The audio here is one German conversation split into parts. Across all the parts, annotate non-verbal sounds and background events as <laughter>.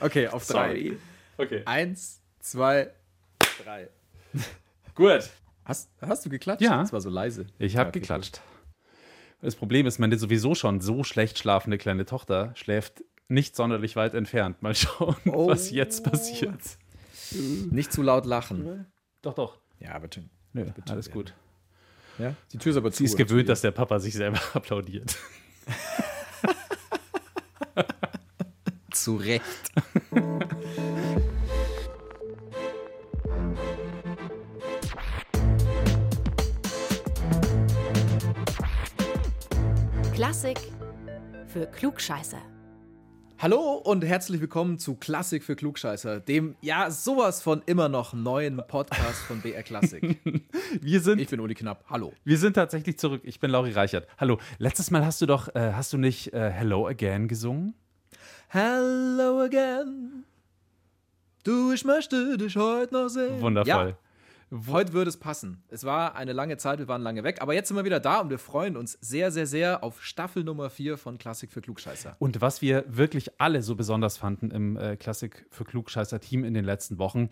Okay, auf drei. Sorry. Okay. Eins, zwei, drei. <laughs> Gut. Hast, hast du geklatscht? Ja. Das war so leise. Ich habe Ja, okay, geklatscht. Das Problem ist, meine sowieso schon so schlecht schlafende kleine Tochter schläft nicht sonderlich weit entfernt. Mal schauen, Oh. was jetzt passiert. Nicht zu laut lachen. Doch, doch. Ja, bitte. Nö, Bitte alles gut. Ja? Die Tür ist aber zu. Sie ist gewöhnt, dass der Papa sich selber <laughs> applaudiert. <laughs> Zu Recht. Klassik für Klugscheißer. Hallo und herzlich willkommen zu Klassik für Klugscheißer, dem ja sowas von immer noch neuen Podcast von BR Klassik. <laughs> Wir sind, Ich bin Uli Knapp. Hallo. wir sind tatsächlich zurück. Ich bin Lauri Reichert. Hallo. Letztes Mal hast du doch, äh, hast du nicht äh, Hello Again gesungen? Hello again. Du, ich möchte dich heute noch sehen. Wundervoll. Ja, heute würde es passen. Es war eine lange Zeit, wir waren lange weg, aber jetzt sind wir wieder da und wir freuen uns sehr, sehr, sehr auf Staffel Nummer 4 von Klassik für Klugscheißer. Und was wir wirklich alle so besonders fanden im äh, Klassik für Klugscheißer-Team in den letzten Wochen,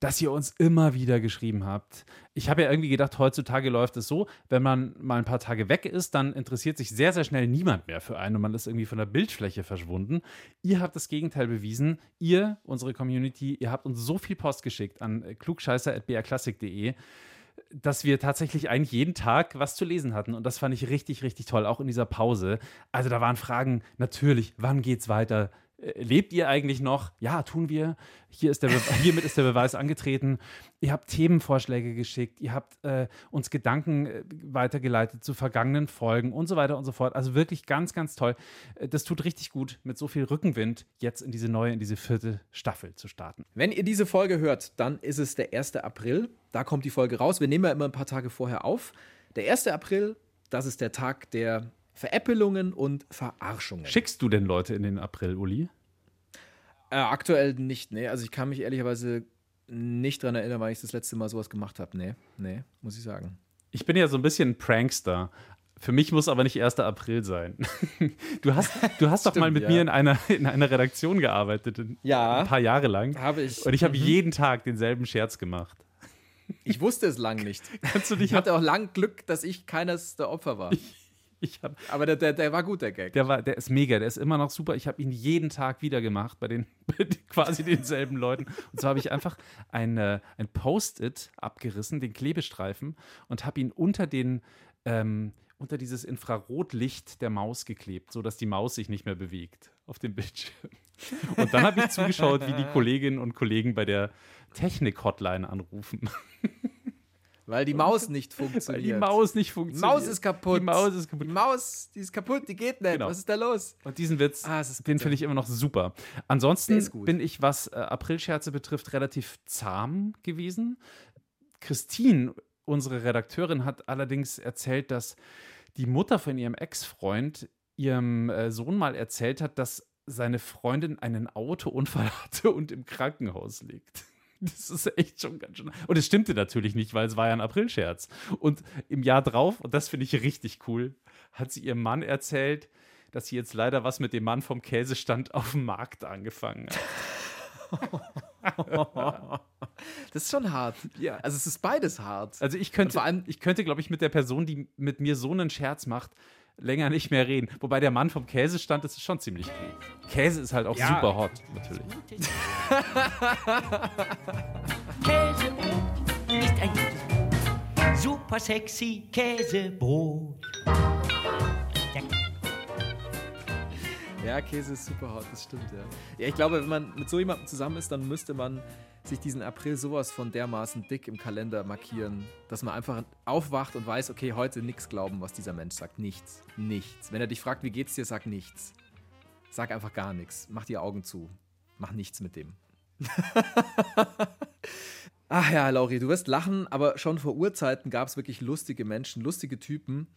dass ihr uns immer wieder geschrieben habt. Ich habe ja irgendwie gedacht, heutzutage läuft es so, wenn man mal ein paar Tage weg ist, dann interessiert sich sehr, sehr schnell niemand mehr für einen und man ist irgendwie von der Bildfläche verschwunden. Ihr habt das Gegenteil bewiesen. Ihr, unsere Community, ihr habt uns so viel Post geschickt an klugscheißer.brklassik.de dass wir tatsächlich eigentlich jeden Tag was zu lesen hatten. Und das fand ich richtig, richtig toll, auch in dieser Pause. Also da waren Fragen, natürlich, wann geht's weiter? Äh, Lebt ihr eigentlich noch? Ja, tun wir. Hier ist der Be <laughs> hiermit ist der Beweis angetreten. Ihr habt Themenvorschläge geschickt, ihr habt äh, uns Gedanken äh, weitergeleitet zu vergangenen Folgen und so weiter und so fort. Also wirklich ganz, ganz toll. Äh, Das tut richtig gut, mit so viel Rückenwind jetzt in diese neue, in diese vierte Staffel zu starten. Wenn ihr diese Folge hört, dann ist es der 1. April. Da kommt die Folge raus. Wir nehmen ja immer ein paar Tage vorher auf. Der 1. April, das ist der Tag der Veräppelungen und Verarschungen. Schickst du denn Leute in den April, Uli? Äh, aktuell nicht, nee. Also ich kann mich ehrlicherweise nicht dran erinnern, weil ich das letzte Mal sowas gemacht habe. Nee, nee, muss ich sagen. Ich bin ja so ein bisschen ein Prankster. Für mich muss aber nicht 1. April sein. <laughs> Du hast, du hast doch mal Stimmt, mit ja. mir in einer, in einer Redaktion gearbeitet, Ja. ein paar Jahre lang. Habe ich. Und ich habe jeden Tag denselben Scherz gemacht. Ich wusste es lang nicht. <laughs> Kannst du dich Ich hatte auch lang Glück, dass ich keines der Opfer war. ich hab, Aber der, der, der war gut, der Gag. der, war, der ist mega, der ist immer noch super. Ich habe ihn jeden Tag wieder gemacht bei den <laughs> bei quasi denselben Leuten. Und zwar habe ich einfach ein, äh, ein Post-it abgerissen, den Klebestreifen, und habe ihn unter den ähm, unter dieses Infrarotlicht der Maus geklebt, sodass die Maus sich nicht mehr bewegt auf dem Bildschirm. Und dann habe ich zugeschaut, wie die Kolleginnen und Kollegen bei der Technik-Hotline anrufen. Weil die Maus nicht Weil funktioniert. die Maus nicht funktioniert. Maus ist kaputt. Die Maus ist kaputt. Die Maus, die ist kaputt, die geht nicht. Genau. Was ist da los? Und diesen Witz, Ah, den finde ich immer noch super. Ansonsten bin ich, was äh, Aprilscherze betrifft, relativ zahm gewesen. Christine, unsere Redakteurin, hat allerdings erzählt, dass die Mutter von ihrem Ex-Freund ihrem äh, Sohn mal erzählt hat, dass seine Freundin einen Autounfall <laughs> hatte und im Krankenhaus liegt. <laughs> Das ist echt schon ganz schön. Und es stimmte natürlich nicht, weil es war ja ein Aprilscherz. Und im Jahr drauf, und das finde ich richtig cool, hat sie ihrem Mann erzählt, dass sie jetzt leider was mit dem Mann vom Käsestand <laughs> auf dem Markt angefangen hat. <laughs> Das ist schon hart. Ja. Also es ist beides hart. Also ich könnte, Und vor allem- ich könnte, glaube ich, mit der Person, die mit mir so einen Scherz macht, länger nicht mehr reden. Wobei der Mann vom Käsestand, das ist schon ziemlich cool. Käse ist halt auch Ja. super hot, natürlich. <laughs> Käsebrot ist ein gutes Brot. Super sexy Käsebrot. Ja, Käse ist super hart, das stimmt, ja. Ja, ich glaube, wenn man mit so jemandem zusammen ist, dann müsste man sich diesen April sowas von dermaßen dick im Kalender markieren, dass man einfach aufwacht und weiß, okay, heute nichts glauben, was dieser Mensch sagt. Nichts. Nichts. Wenn er dich fragt, wie geht's dir, sag nichts. Sag einfach gar nichts. Mach die Augen zu. Mach nichts mit dem. <laughs> Ach ja, Lauri, du wirst lachen, aber schon vor Urzeiten gab es wirklich lustige Menschen, lustige Typen,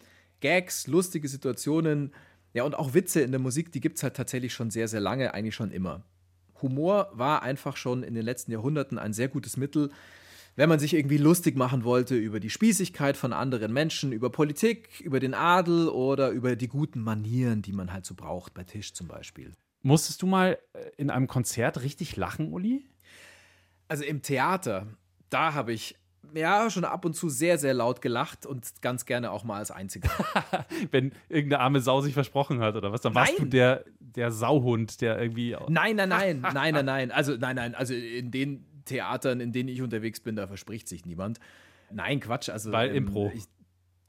Gags, lustige Situationen, ja und auch Witze in der Musik, die gibt es halt tatsächlich schon sehr, sehr lange, eigentlich schon immer. Humor war einfach schon in den letzten Jahrhunderten ein sehr gutes Mittel, wenn man sich irgendwie lustig machen wollte über die Spießigkeit von anderen Menschen, über Politik, über den Adel oder über die guten Manieren, die man halt so braucht, bei Tisch zum Beispiel. Musstest du mal äh, in einem Konzert richtig lachen, Uli? Also im Theater, da habe ich ja schon ab und zu sehr, sehr laut gelacht und ganz gerne auch mal als Einziger. <laughs> Wenn irgendeine arme Sau sich versprochen hat oder was, dann warst Nein. du der, der Sauhund, der irgendwie. Nein, nein, nein, <laughs> nein, nein, nein. Also nein, nein. Also in den Theatern, in denen ich unterwegs bin, da verspricht sich niemand. Nein, Quatsch. Also Weil Impro. Ich,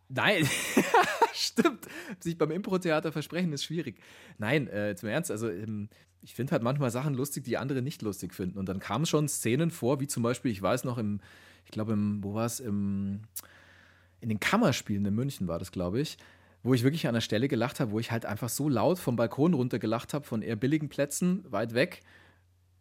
nein, <laughs> stimmt. Sich beim Impro-Theater versprechen ist schwierig. Nein, äh, im Ernst. Also ähm, ich finde halt manchmal Sachen lustig, die andere nicht lustig finden. Und dann kamen schon Szenen vor, wie zum Beispiel, ich weiß noch im, ich glaube wo war es im in den Kammerspielen in München war das, glaube ich, wo ich wirklich an der Stelle gelacht habe, wo ich halt einfach so laut vom Balkon runter gelacht habe, von eher billigen Plätzen, weit weg.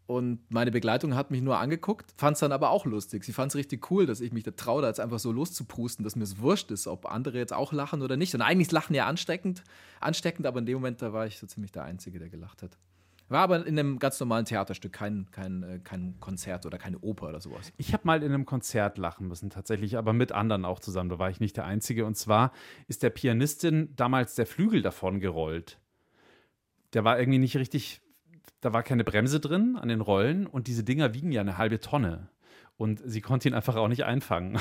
Und meine Begleitung hat mich nur angeguckt, fand es dann aber auch lustig. Sie fand es richtig cool, dass ich mich da traue, da jetzt einfach so loszuprusten, dass mir es wurscht ist, ob andere jetzt auch lachen oder nicht. Und eigentlich ist Lachen ja ansteckend, ansteckend, aber in dem Moment, da war ich so ziemlich der Einzige, der gelacht hat. War aber in einem ganz normalen Theaterstück, kein, kein, äh, kein Konzert oder keine Oper oder sowas. Ich habe mal in einem Konzert lachen müssen, tatsächlich, aber mit anderen auch zusammen. Da war ich nicht der Einzige. Und zwar ist der Pianistin damals der Flügel davon gerollt. Der war irgendwie nicht richtig, da war keine Bremse drin an den Rollen und diese Dinger wiegen ja eine halbe Tonne. Und sie konnte ihn einfach auch nicht einfangen.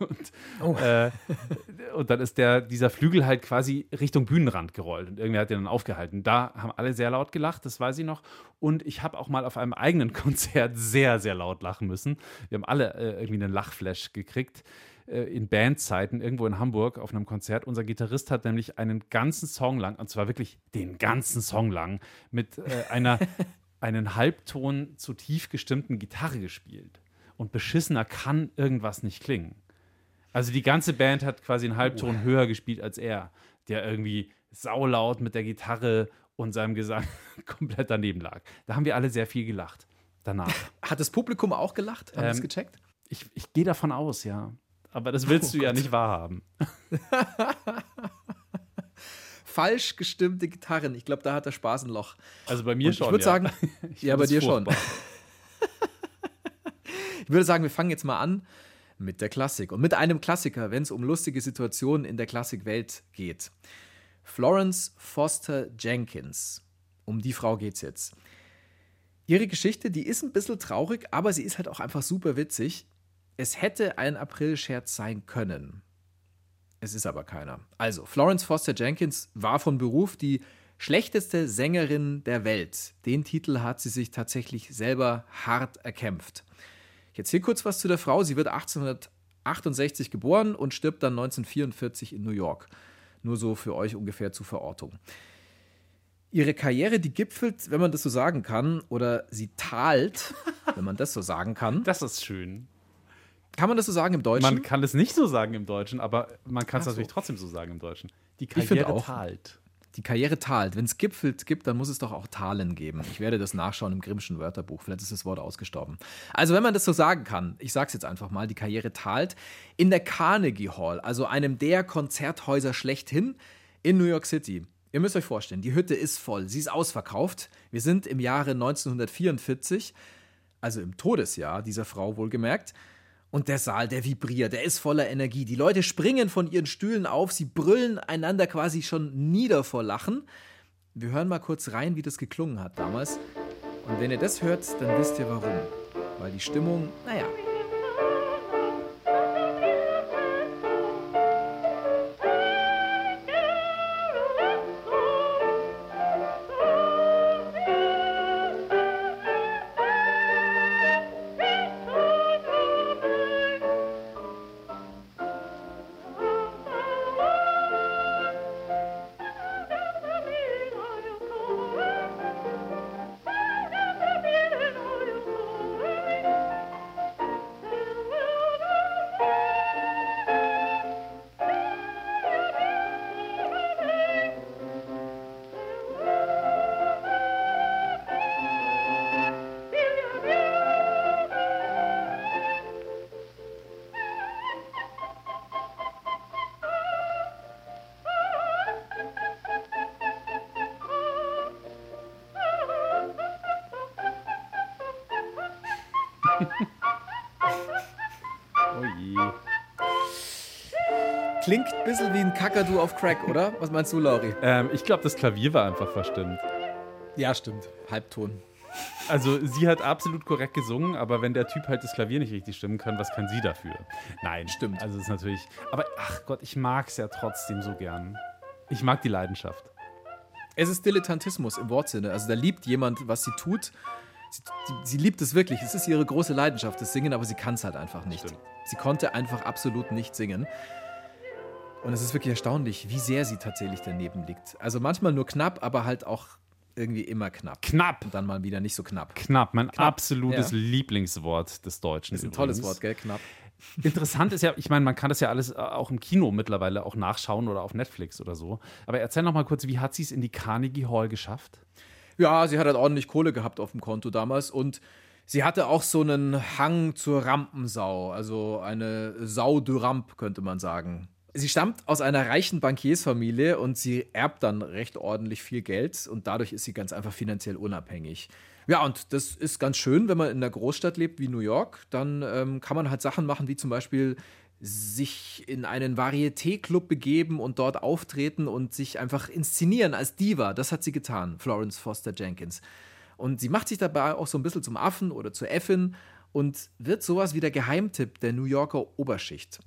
<laughs> und, äh, und dann ist der, dieser Flügel halt quasi Richtung Bühnenrand gerollt und irgendwer hat den dann aufgehalten. Da haben alle sehr laut gelacht, das weiß ich noch. Und ich habe auch mal auf einem eigenen <laughs> Konzert sehr, sehr laut lachen müssen. Wir haben alle äh, irgendwie einen Lachflash gekriegt äh, in Bandzeiten irgendwo in Hamburg auf einem Konzert. Unser Gitarrist hat nämlich einen ganzen Song lang, und zwar wirklich den ganzen Song lang, mit äh, einer <laughs> einen Halbton zu tief gestimmten Gitarre gespielt. Und beschissener kann irgendwas nicht klingen. Also die ganze Band hat quasi einen Halbton höher gespielt als er, der irgendwie saulaut mit der Gitarre und seinem Gesang <laughs> komplett daneben lag. Da haben wir alle sehr viel gelacht. Danach. <laughs> Hat das Publikum auch gelacht? Haben Ähm, das gecheckt? Ich, ich gehe davon aus, ja. Aber das willst Oh du ja Gott. nicht wahrhaben. <laughs> Falsch gestimmte Gitarren. Ich glaube, da hat der Spaß ein Loch. Also bei mir Und schon. ich würde ja. sagen, Ich ja, bei es dir schon. furchtbar. Ich würde sagen, wir fangen jetzt mal an mit der Klassik und mit einem Klassiker, wenn es um lustige Situationen in der Klassikwelt geht. Florence Foster Jenkins. Um die Frau geht's jetzt. Ihre Geschichte, die ist ein bisschen traurig, aber sie ist halt auch einfach super witzig. Es hätte ein Aprilscherz sein können. Es ist aber keiner. Also, Florence Foster Jenkins war von Beruf die schlechteste Sängerin der Welt. Den Titel hat sie sich tatsächlich selber hart erkämpft. Jetzt hier kurz was zu der Frau. Sie wird 1868 geboren und stirbt dann 1944 in New York. Nur so für euch ungefähr zur Verortung. Ihre Karriere, die gipfelt, wenn man das so sagen kann, oder sie talt, <laughs> wenn man das so sagen kann. Das ist schön. Kann man das so sagen im Deutschen? Man kann es nicht so sagen im Deutschen, aber man kann es so. natürlich trotzdem so sagen im Deutschen. Die Karriere auch. talt. Die Karriere talt. Wenn es gipfelt gibt, dann muss es doch auch Talen geben. Ich werde das nachschauen im Grimmschen Wörterbuch. Vielleicht ist das Wort ausgestorben. Also, wenn man das so sagen kann, ich sag's jetzt einfach mal, die Karriere talt, in der Carnegie Hall, also einem der Konzerthäuser schlechthin in New York City. Ihr müsst euch vorstellen, die Hütte ist voll, sie ist ausverkauft. Wir sind im Jahre 1944, also im Todesjahr dieser Frau wohlgemerkt. Und der Saal, der vibriert, der ist voller Energie. Die Leute springen von ihren Stühlen auf, sie brüllen einander quasi schon nieder vor Lachen. Wir hören mal kurz rein, wie das geklungen hat damals. Und wenn ihr das hört, dann wisst ihr warum. Weil die Stimmung, naja. Klingt ein bisschen wie ein Kakadu auf Crack, oder? Was meinst du, Lauri? Ähm, ich glaube, das Klavier war einfach verstimmt. Ja, stimmt. Halbton. Also sie hat absolut korrekt gesungen, aber wenn der Typ halt das Klavier nicht richtig stimmen kann, was kann sie dafür? Nein, Stimmt. Also es ist natürlich. Aber ach Gott, ich mag es ja trotzdem so gern. Ich mag die Leidenschaft. Es ist Dilettantismus im Wortsinne. Also da liebt jemand, was sie tut. Sie, sie, sie liebt es wirklich. Es ist ihre große Leidenschaft, das Singen, aber sie kann es halt einfach nicht. Stimmt. Sie konnte einfach absolut nicht singen. Und es ist wirklich erstaunlich, wie sehr sie tatsächlich daneben liegt. Also manchmal nur knapp, aber halt auch irgendwie immer knapp. Knapp. Und dann mal wieder nicht so knapp. Knapp, mein absolutes ja. Lieblingswort des Deutschen. Ist ein übrigens. tolles Wort, gell? Knapp. Interessant ist ja, ich meine, man kann das ja alles äh, auch im Kino mittlerweile auch nachschauen oder auf Netflix oder so. Aber erzähl noch mal kurz, wie hat sie es in die Carnegie Hall geschafft? Ja, sie hat halt ordentlich Kohle gehabt auf dem Konto damals und sie hatte auch so einen Hang zur Rampensau, also eine Sau de Ramp, könnte man sagen. Sie stammt aus einer reichen Bankiersfamilie und sie erbt dann recht ordentlich viel Geld und dadurch ist sie ganz einfach finanziell unabhängig. Ja, und das ist ganz schön, wenn man in einer Großstadt lebt wie New York, dann ähm, kann man halt Sachen machen, wie zum Beispiel sich in einen Varieté-Club begeben und dort auftreten und sich einfach inszenieren als Diva. Das hat sie getan, Florence Foster Jenkins. Und sie macht sich dabei auch so ein bisschen zum Affen oder zur Äffin und wird sowas wie der Geheimtipp der New Yorker Oberschicht.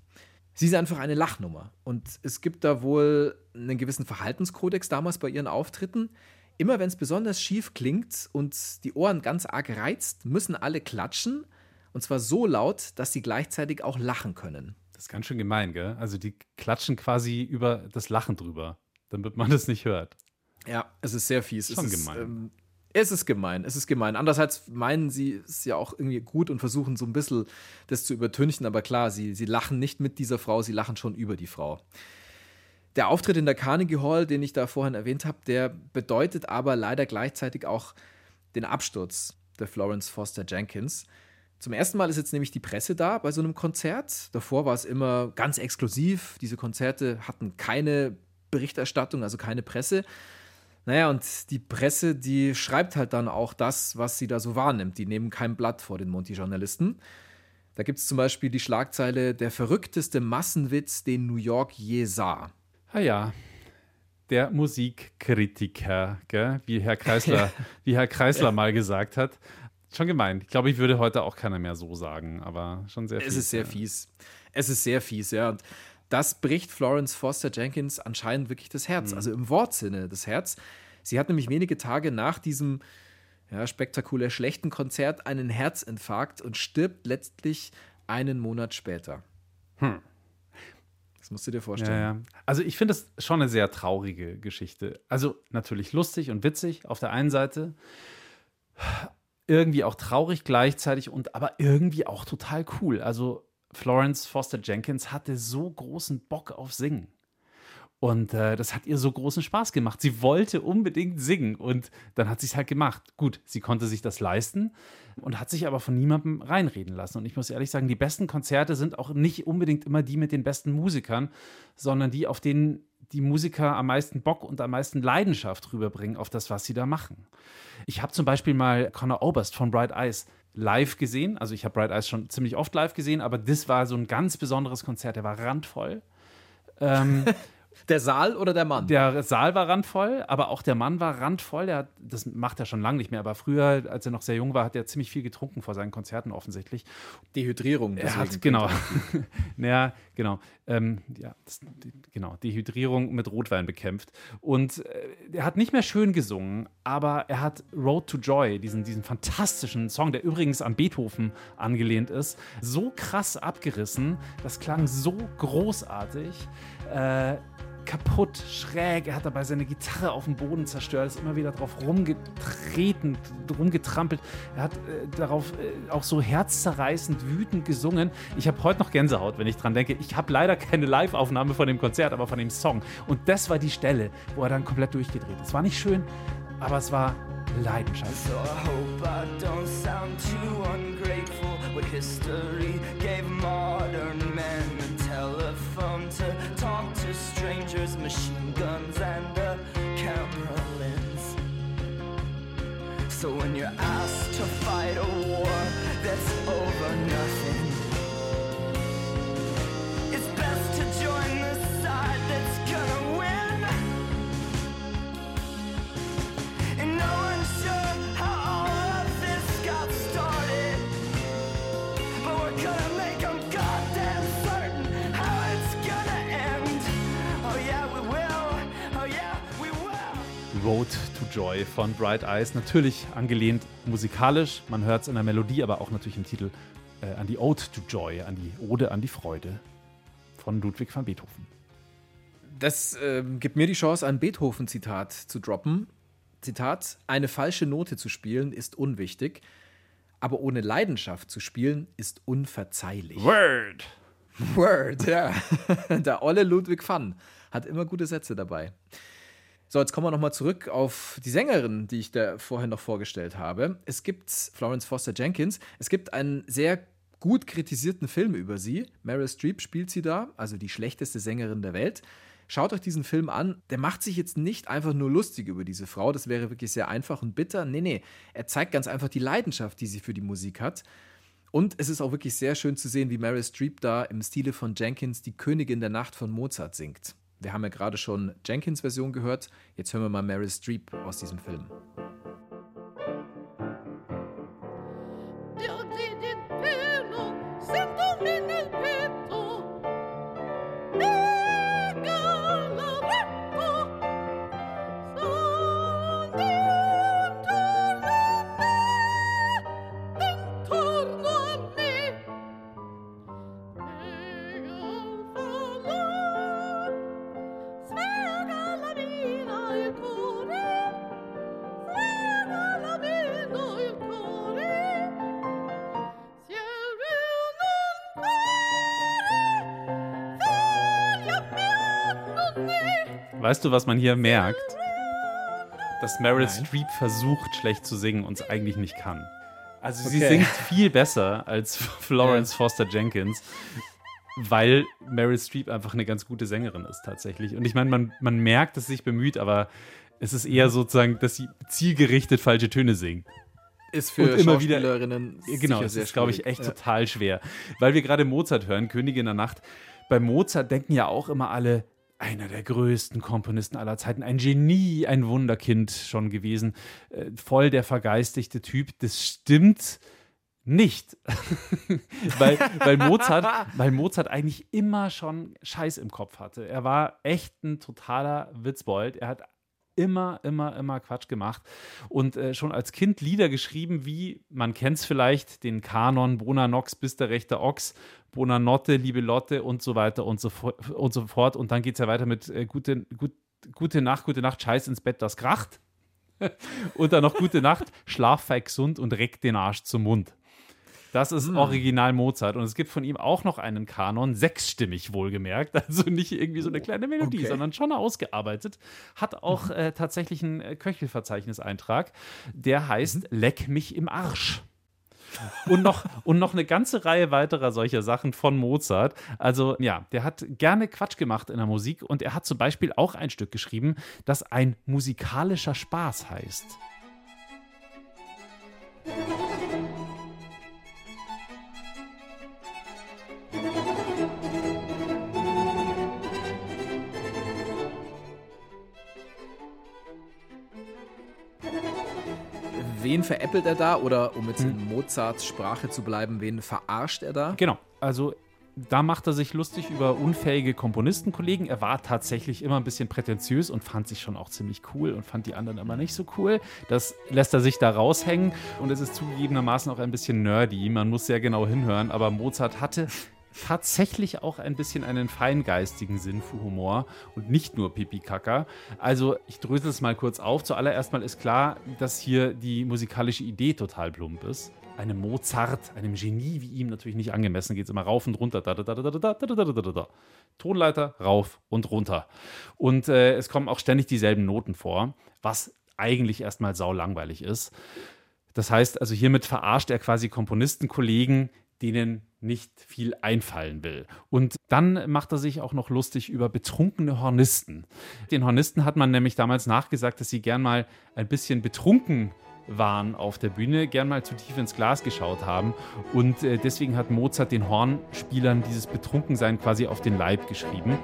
Sie ist einfach eine Lachnummer. Und es gibt da wohl einen gewissen Verhaltenskodex damals bei ihren Auftritten. Immer wenn es besonders schief klingt und die Ohren ganz arg reizt, müssen alle klatschen. Und zwar so laut, dass sie gleichzeitig auch lachen können. Das ist ganz schön gemein, gell? Also die klatschen quasi über das Lachen drüber, damit man <laughs> das nicht hört. Ja, es ist sehr fies. Schon es ist, gemein. Ähm, es ist gemein, es ist gemein. Andererseits meinen sie es ja auch irgendwie gut und versuchen so ein bisschen das zu übertünchen, aber klar, sie, sie lachen nicht mit dieser Frau, sie lachen schon über die Frau. Der Auftritt in der Carnegie Hall, den ich da vorhin erwähnt habe, der bedeutet aber leider gleichzeitig auch den Absturz der Florence Foster Jenkins. Zum ersten Mal ist jetzt nämlich die Presse da bei so einem Konzert. Davor war es immer ganz exklusiv. Diese Konzerte hatten keine Berichterstattung, also keine Presse. Naja, und die Presse, die schreibt halt dann auch das, was sie da so wahrnimmt. Die nehmen kein Blatt vor den Monty-Journalisten. Da gibt es zum Beispiel die Schlagzeile Der verrückteste Massenwitz, den New York je sah. Ah ja, der Musikkritiker, gell? wie Herr Kreisler, <laughs> wie Herr Kreisler mal gesagt hat. Schon gemein. Ich glaube, ich würde heute auch keiner mehr so sagen, aber schon sehr Es fies, ist sehr ja. fies. Es ist sehr fies, ja. Und das bricht Florence Foster Jenkins anscheinend wirklich das Herz, also im Wortsinne das Herz. Sie hat nämlich wenige Tage nach diesem ja, spektakulär schlechten Konzert einen Herzinfarkt und stirbt letztlich einen Monat später. Hm. Das musst du dir Ja, vorstellen. ja. Also ich finde das schon eine sehr traurige Geschichte. Also natürlich lustig und witzig auf der einen Seite, irgendwie auch traurig gleichzeitig und aber irgendwie auch total cool. Also Florence Foster Jenkins hatte so großen Bock auf Singen. Und äh, das hat ihr so großen Spaß gemacht. Sie wollte unbedingt singen und dann hat sie es halt gemacht. Gut, sie konnte sich das leisten und hat sich aber von niemandem reinreden lassen. Und ich muss ehrlich sagen, die besten Konzerte sind auch nicht unbedingt immer die mit den besten Musikern, sondern die, auf denen die Musiker am meisten Bock und am meisten Leidenschaft rüberbringen auf das, was sie da machen. Ich habe zum Beispiel mal Conor Oberst von Bright Eyes live gesehen. Also ich habe Bright Eyes schon ziemlich oft live gesehen, aber das war so ein ganz besonderes Konzert. Der war randvoll. Ähm, <laughs> Der Saal oder der Mann? der Saal war randvoll, aber auch der Mann war randvoll. Der hat, das macht er schon lange nicht mehr, aber früher, als er noch sehr jung war, hat er ziemlich viel getrunken vor seinen Konzerten offensiich. Dehydrierung. Er hat, genau. naja, <laughs> genau. Ähm, ja, das, die, genau. Dehydrierung mit Rotwein bekämpft. Und äh, er hat nicht mehr schön gesungen, aber er hat Road to Joy, diesen, diesen fantastischen Song, der übrigens an Beethoven angelehnt ist, so krass abgerissen. Das klang so großartig. Äh, kaputt, schräg. Er hat dabei seine Gitarre auf dem Boden zerstört, ist immer wieder drauf rumgetreten, rumgetrampelt. Er hat äh, darauf äh, auch so herzzerreißend wütend gesungen. Ich habe heute noch Gänsehaut, wenn ich dran denke. Ich habe leider keine Live-Aufnahme von dem Konzert, aber von dem Song. Und das war die Stelle, wo er dann komplett durchgedreht ist. Es war nicht schön, aber es war Leidenschaft. So I hope I don't sound too ungrateful. What history gave modern men a telephone to machine guns, and a camera lens. So when you're asked to fight a war that's over nothing, Road to Joy von Bright Eyes. Natürlich angelehnt musikalisch, man hört es in der Melodie, aber auch natürlich im Titel äh, an die Ode to Joy, an die Ode an die Freude von Ludwig van Beethoven. Das ähm, gibt mir die Chance, ein Beethoven-Zitat zu droppen. Zitat: Eine falsche Note zu spielen ist unwichtig, aber ohne Leidenschaft zu spielen ist unverzeihlich. Word! Word, ja. <laughs> Der olle Ludwig van hat immer gute Sätze dabei. So, jetzt kommen wir nochmal zurück auf die Sängerin, die ich da vorhin noch vorgestellt habe. Es gibt Florence Foster Jenkins. Es gibt einen sehr gut kritisierten Film über sie. Meryl Streep spielt sie da, also die schlechteste Sängerin der Welt. Schaut euch diesen Film an. Der macht sich jetzt nicht einfach nur lustig über diese Frau. Das wäre wirklich sehr einfach und bitter. Nee, nee. Er zeigt ganz einfach die Leidenschaft, die sie für die Musik hat. Und es ist auch wirklich sehr schön zu sehen, wie Meryl Streep da im Stile von Jenkins die Königin der Nacht von Mozart singt. Wir haben ja gerade schon Jenkins Version gehört. Jetzt hören wir mal Meryl Streep aus diesem Film. Weißt du, was man hier merkt? <laughs> Dass Meryl. Streep versucht, schlecht zu singen und es eigentlich nicht kann. Also sie okay. singt viel besser als <laughs> <laughs> Florence ja. Foster Jenkins, weil Meryl Streep einfach eine ganz gute Sängerin ist tatsächlich. Und ich meine, man, man merkt, dass sie sich bemüht, aber es ist eher sozusagen, dass sie zielgerichtet falsche Töne singt ist für und immer wieder genau das ist glaube ich echt ja. total schwer weil wir gerade Mozart hören Königin der Nacht bei Mozart denken ja auch immer alle einer der größten Komponisten aller Zeiten, ein Genie, ein Wunderkind schon gewesen, äh, voll der vergeistigte Typ. Das stimmt nicht, <laughs> weil, weil, Mozart, weil Mozart eigentlich immer schon Scheiß im Kopf hatte. Er war echt ein totaler Witzbold. Er hat immer, immer, immer Quatsch gemacht und äh, schon als Kind Lieder geschrieben, wie man kennt es vielleicht, den Kanon Bona Nox bis der rechte Ochs, Bona Notte, Liebe Lotte und so weiter und so, und so fort. Und dann geht es ja weiter mit äh, gute, gut, gute Nacht, gute Nacht, Scheiß ins Bett, das kracht. <laughs> und dann noch gute Nacht, schlaf feig gesund und reck den Arsch zum Mund. Das ist hm. Original Mozart. Und es gibt von ihm auch noch einen Kanon, sechsstimmig wohlgemerkt. <laughs> Also nicht irgendwie so eine kleine Melodie, okay. sondern schon ausgearbeitet. Hat auch äh, tatsächlich einen äh, Köchelverzeichniseintrag. Der heißt mhm. Leck mich im Arsch. und noch, <laughs> und noch eine ganze Reihe weiterer solcher Sachen von Mozart. Also ja, der hat gerne Quatsch gemacht in der Musik und er hat zum Beispiel auch ein Stück geschrieben, das ein musikalischer Spaß heißt. Wen veräppelt er da? Oder um jetzt hm. in Mozarts Sprache zu bleiben, wen verarscht er da? Genau, also da macht er sich lustig über unfähige Komponistenkollegen. Er war tatsächlich immer ein bisschen prätentiös und fand sich schon auch ziemlich cool und fand die anderen immer nicht so cool. Das lässt er sich da raushängen und es ist zugegebenermaßen auch ein bisschen nerdy. Man muss sehr genau hinhören, aber Mozart hatte tatsächlich auch ein bisschen einen feingeistigen Sinn für Humor und nicht nur Pipi-Kaka. Also ich drösel es mal kurz auf. Zuallererst mal ist klar, dass hier die musikalische Idee total plump ist. Einem Mozart, einem Genie wie ihm natürlich nicht angemessen, geht es immer rauf und runter. Tonleiter rauf und runter. Und äh, es kommen auch ständig dieselben Noten vor, was eigentlich erstmal sau langweilig ist. Das heißt, also hiermit verarscht er quasi Komponistenkollegen, denen nicht viel einfallen will. Und dann macht er sich auch noch lustig über betrunkene Hornisten. Den Hornisten hat man nämlich damals nachgesagt, dass sie gern mal ein bisschen betrunken waren auf der Bühne, gern mal zu tief ins Glas geschaut haben. Und äh, deswegen hat Mozart den Hornspielern dieses Betrunkensein quasi auf den Leib geschrieben.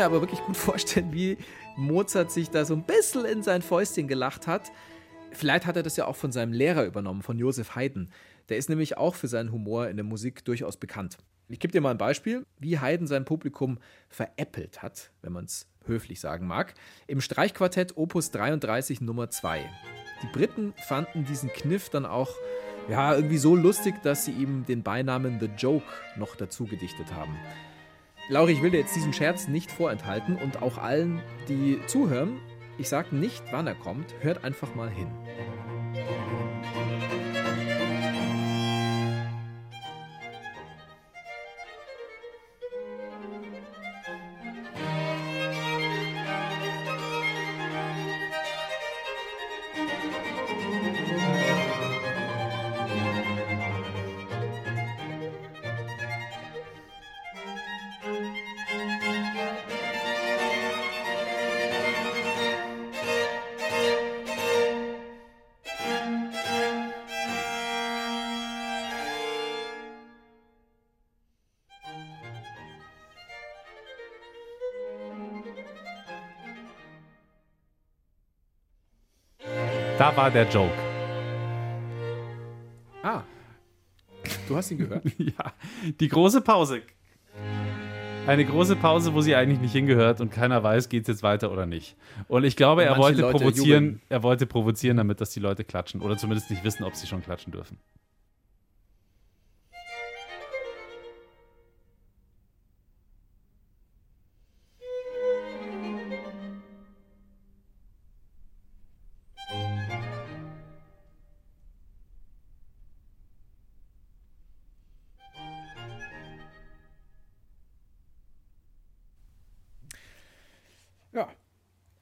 Mir aber wirklich gut <laughs> vorstellen, wie Mozart sich da so ein bisschen in sein Fäustchen gelacht hat. Vielleicht hat er das ja auch von seinem Lehrer übernommen, von Josef Haydn. Der ist nämlich auch für seinen Humor in der Musik durchaus bekannt. Ich gebe dir mal ein Beispiel, wie Haydn sein Publikum veräppelt hat, wenn man es höflich sagen mag, im Streichquartett Opus 33 Nummer 2. Die Briten fanden diesen Kniff dann auch ja, irgendwie so lustig, dass sie ihm den Beinamen The Joke noch dazu gedichtet haben. Lauri, ich will dir jetzt diesen Scherz nicht vorenthalten und auch allen, die zuhören, ich sage nicht, wann er kommt, hört einfach mal hin. Da war der Joke. Ah, du hast ihn gehört? <laughs> ja, die große Pause. Eine große Pause, wo sie eigentlich nicht hingehört und keiner weiß, geht es jetzt weiter oder nicht. Und ich glaube, er wollte Leute provozieren, jubeln. er wollte provozieren, damit dass die Leute klatschen oder zumindest nicht wissen, ob sie schon klatschen dürfen.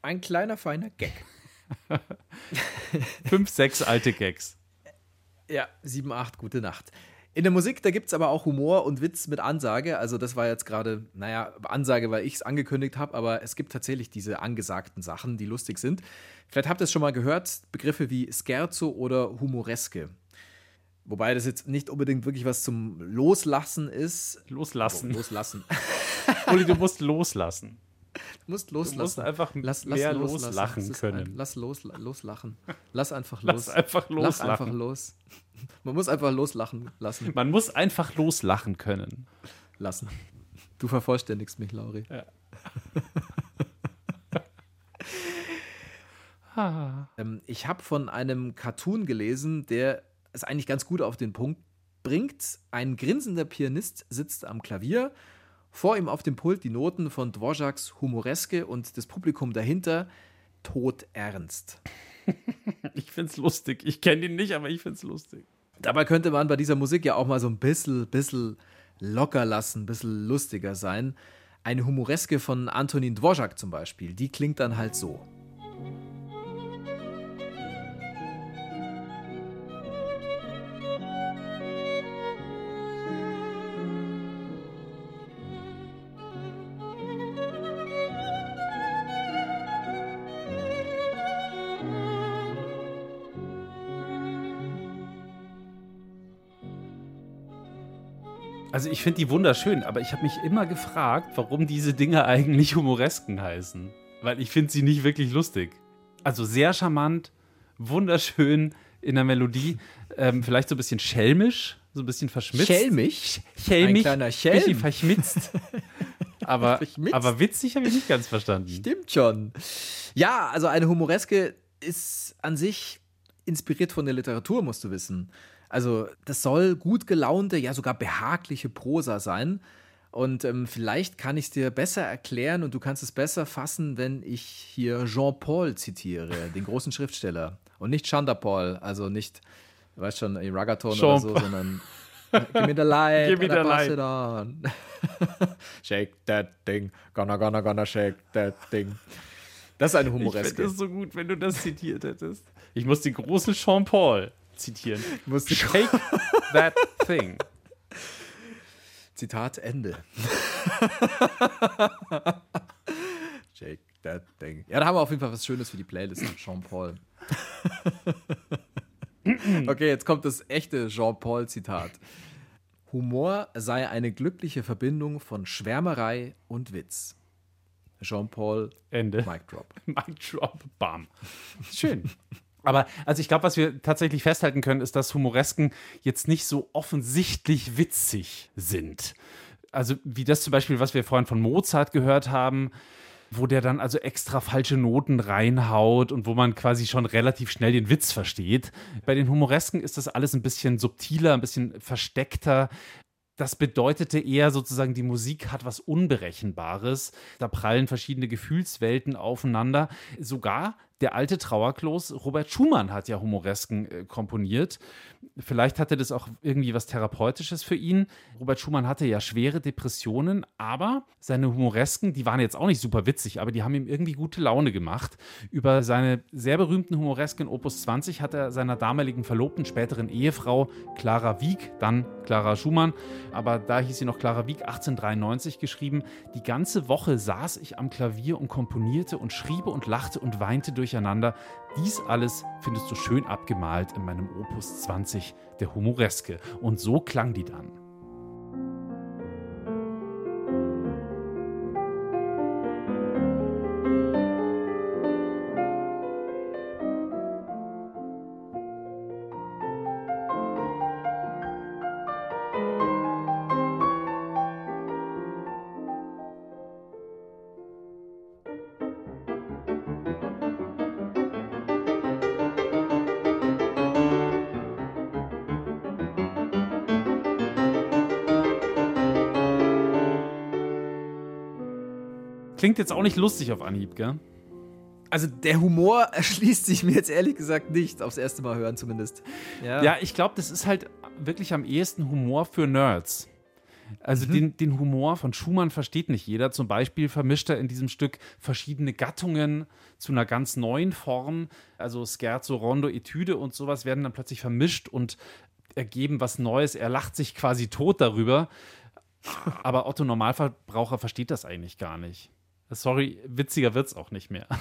Ein kleiner feiner Gag. <laughs> Fünf, sechs alte Gags. Ja, 7, 8, gute Nacht. In der Musik, da gibt es aber auch Humor und Witz mit Ansage. Also, das war jetzt gerade, naja, Ansage, weil ich es angekündigt habe, aber es gibt tatsächlich diese angesagten Sachen, die lustig sind. Vielleicht habt ihr es schon mal gehört, Begriffe wie Scherzo oder Humoreske. Wobei das jetzt nicht unbedingt wirklich was zum Loslassen ist. Loslassen. Loslassen. Uli, du musst loslassen. Du musst loslassen. Du musst einfach lass, mehr loslassen. loslachen können. Ein, lass los, loslachen. Lass einfach los. Lass einfach Lach loslachen. einfach los. Man muss einfach loslachen lassen. Man muss einfach loslachen können. lassen. Du vervollständigst mich, Lauri. <laughs> ähm, ich habe von einem Cartoon gelesen, der es eigentlich ganz gut auf den Punkt bringt. Ein grinsender Pianist sitzt am Klavier, vor ihm auf dem Pult die Noten von Dvořáks Humoreske und das Publikum dahinter todernst. <laughs> Ich find's lustig. Ich kenne ihn nicht, aber ich find's lustig. Dabei könnte man bei dieser Musik ja auch mal so ein bisschen, bisschen locker lassen, ein bisschen lustiger sein. Eine Humoreske von Antonin Dvořák zum Beispiel, die klingt dann halt so. Also ich finde die wunderschön, aber ich habe mich immer gefragt, warum diese Dinge <laughs> eigentlich Humoresken heißen. Weil ich finde sie nicht wirklich lustig. Also sehr charmant, wunderschön in der Melodie, ähm, vielleicht so ein bisschen schelmisch, so ein bisschen verschmitzt. Schelmig? Schelmig, Ein kleiner bisschen Schelm. verschmitzt. <laughs> aber, Verschmitzt? aber witzig habe ich nicht ganz verstanden. Stimmt schon. Ja, also eine Humoreske ist an sich inspiriert von der Literatur, musst du wissen. Also, das soll gut gelaunte, ja sogar behagliche Prosa sein. Und ähm, vielleicht kann ich es dir besser erklären und du kannst es besser fassen, wenn ich hier Jean-Paul zitiere, <laughs> den großen Schriftsteller. Und nicht Chandapaul, also nicht, du weißt schon, Ragaton oder so, sondern <laughs> Give me the light, Give me the pass light. it on. <laughs> shake that thing, gonna, gonna, gonna shake that thing. Das ist eine Ich Humoreske. finde es so gut, wenn du das zitiert hättest. Ich muss den großen Jean-Paul zitieren. <laughs> Musst Shake <laughs> that thing. Zitat Ende. <laughs> Shake that thing. Ja, da haben wir auf jeden Fall was Schönes für die Playlist. Jean-Paul. okay, jetzt kommt das echte Jean-Paul-Zitat. Humor sei eine glückliche Verbindung von Schwärmerei und Witz. Jean-Paul, Ende. Mic Drop. Mic Drop, bam. Schön. Aber also ich glaube, was wir tatsächlich festhalten können, ist, dass Humoresken jetzt nicht so offensichtlich witzig sind. Also wie das zum Beispiel, was wir vorhin von Mozart gehört haben, wo der dann also extra falsche Noten reinhaut und wo man quasi schon relativ schnell den Witz versteht. Bei den Humoresken ist das alles ein bisschen subtiler, ein bisschen versteckter. Das bedeutete eher sozusagen, die Musik hat was Unberechenbares. Da prallen verschiedene Gefühlswelten aufeinander. Sogar der alte Trauerklos Robert Schumann hat ja Humoresken äh, komponiert. Vielleicht hatte das auch irgendwie was Therapeutisches für ihn. Robert Schumann hatte ja schwere Depressionen, aber seine Humoresken, die waren jetzt auch nicht super witzig, aber die haben ihm irgendwie gute Laune gemacht. Über seine sehr berühmten Humoresken Opus 20 hat er seiner damaligen Verlobten, späteren Ehefrau Clara Wieck, dann Clara Schumann, aber da hieß sie noch Clara Wieck, 1893 geschrieben. Die ganze Woche saß ich am Klavier und komponierte und schriebe und lachte und weinte durcheinander. Dies alles findest du schön abgemalt in meinem Opus 20 der Humoreske. Und so klang die dann. Klingt jetzt auch nicht lustig auf Anhieb, gell? Also der Humor <laughs> erschließt sich mir jetzt ehrlich gesagt nicht, aufs erste Mal hören zumindest. Ja, Ja, ich glaube, das ist halt wirklich am ehesten Humor für Nerds. Also den, den Humor von Schumann versteht nicht jeder. Zum Beispiel vermischt er in diesem Stück verschiedene Gattungen zu einer ganz neuen Form. Also Scherzo, Rondo, Etüde und sowas werden dann plötzlich vermischt und ergeben was Neues. Er lacht sich quasi tot darüber. Aber Otto Normalverbraucher versteht das eigentlich gar nicht. Sorry, witziger wird's auch nicht mehr. <laughs>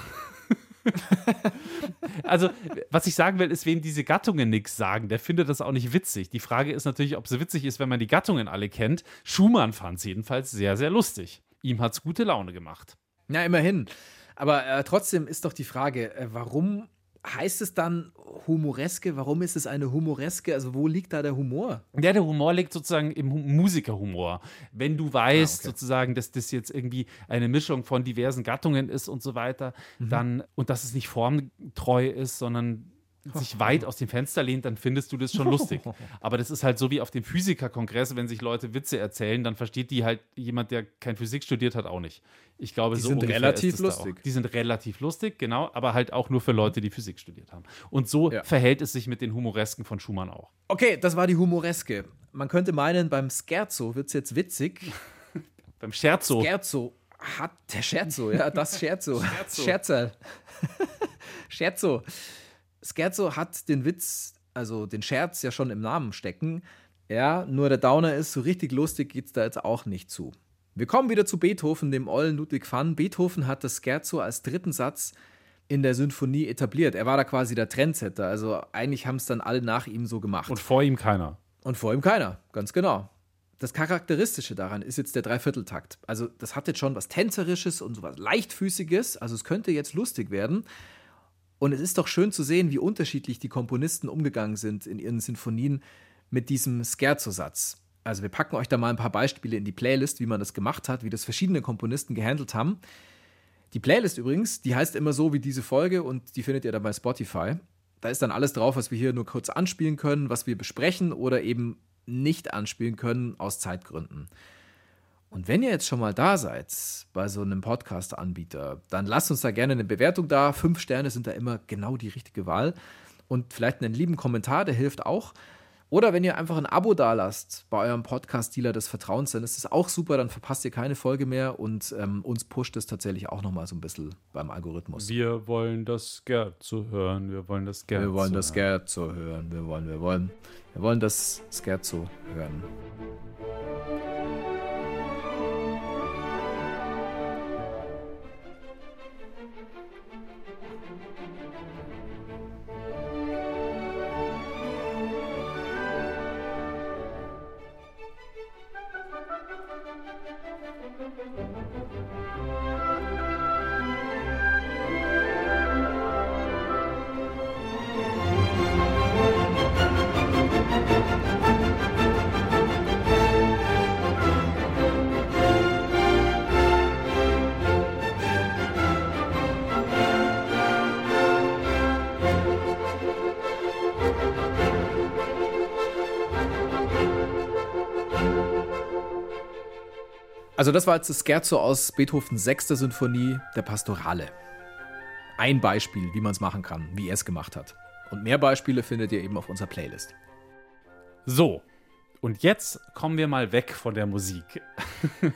also, was ich sagen will, ist, wem diese Gattungen nichts sagen, der findet das auch nicht witzig. Die Frage ist natürlich, ob es witzig ist, wenn man die Gattungen alle kennt. Schumann fand es jedenfalls sehr, sehr lustig. Ihm hat's gute Laune gemacht. Ja, immerhin. Aber äh, trotzdem ist doch die Frage, äh, warum heißt es dann Humoreske? Warum ist es eine Humoreske? Also wo liegt da der Humor? Ja, der Humor liegt sozusagen im Hu- Musikerhumor. Wenn du weißt, Ah, okay. sozusagen, dass das jetzt irgendwie eine Mischung von diversen Gattungen ist und so weiter, Mhm. dann und dass es nicht formtreu ist, sondern sich weit aus dem Fenster lehnt, dann findest du das schon lustig. <laughs> Aber das ist halt so wie auf dem Physikerkongress, wenn sich Leute Witze erzählen, dann versteht die halt jemand, der kein Physik studiert hat, auch nicht. Ich glaube, Die so sind relativ lustig. Die sind relativ lustig, genau, aber halt auch nur für Leute, die Physik studiert haben. Und so Ja. verhält es sich mit den Humoresken von Schumann auch. Okay, das war die Humoreske. Man könnte meinen, beim Scherzo wird es jetzt witzig. <laughs> Beim Scherzo. Scherzo hat der Scherzo, ja, das Scherzo. <laughs> Scherzo. Scherzerl. Scherzo. Scherzo hat den Witz, also den Scherz ja schon im Namen stecken. Ja, nur der Downer ist, so richtig lustig geht's da jetzt auch nicht zu. Wir kommen wieder zu Beethoven, dem ollen Ludwig van. Beethoven hat das Scherzo als dritten Satz in der Sinfonie etabliert. Er war da quasi der Trendsetter. Also eigentlich haben es dann alle nach ihm so gemacht. Und vor ihm keiner. Und vor ihm keiner, ganz genau. Das Charakteristische daran ist jetzt der Dreivierteltakt. Also, das hat jetzt schon was Tänzerisches und so was Leichtfüßiges. Also, es könnte jetzt lustig werden. Und es ist doch schön zu sehen, wie unterschiedlich die Komponisten umgegangen sind in ihren Sinfonien mit diesem Scherzo-Satz. Also, wir packen euch da mal ein paar Beispiele in die Playlist, wie man das gemacht hat, wie das verschiedene Komponisten gehandelt haben. Die Playlist übrigens, die heißt immer so wie diese Folge und die findet ihr dann bei Spotify. Da ist dann alles drauf, was wir hier nur kurz anspielen können, was wir besprechen oder eben nicht anspielen können aus Zeitgründen. Und wenn ihr jetzt schon mal da seid bei so einem Podcast-Anbieter, dann lasst uns da gerne eine Bewertung da. Fünf Sterne sind da immer genau die richtige Wahl. Und vielleicht einen lieben Kommentar, der hilft auch. Oder wenn ihr einfach ein Abo da lasst bei eurem Podcast-Dealer des Vertrauens, dann ist das auch super, dann verpasst ihr keine Folge mehr und ähm, uns pusht es tatsächlich auch nochmal so ein bisschen beim Algorithmus. Wir wollen das Scherzo hören. Wir wollen das Scherzo Wir wollen das hören. Scherzo hören. Wir wollen, wir wollen, wir wollen das Scherzo hören. Also das war jetzt das Scherzo aus Beethovens sechster Sinfonie, der Pastorale. Ein Beispiel, wie man es machen kann, wie er es gemacht hat. Und mehr Beispiele findet ihr eben auf unserer Playlist. So, und jetzt kommen wir mal weg von der Musik. <laughs>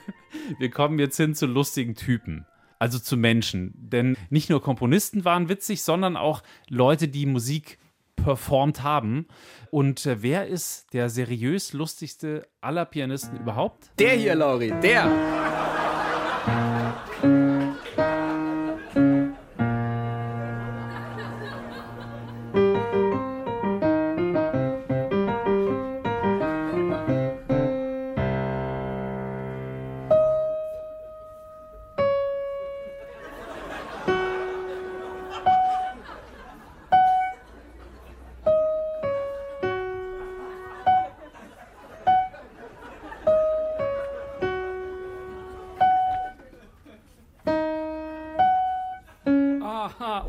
wir kommen jetzt hin zu lustigen Typen. Also zu Menschen. Denn nicht nur Komponisten waren witzig, sondern auch Leute, die Musik performt haben. Und äh, wer ist der seriös lustigste aller Pianisten überhaupt? Der hier, Lauri, der!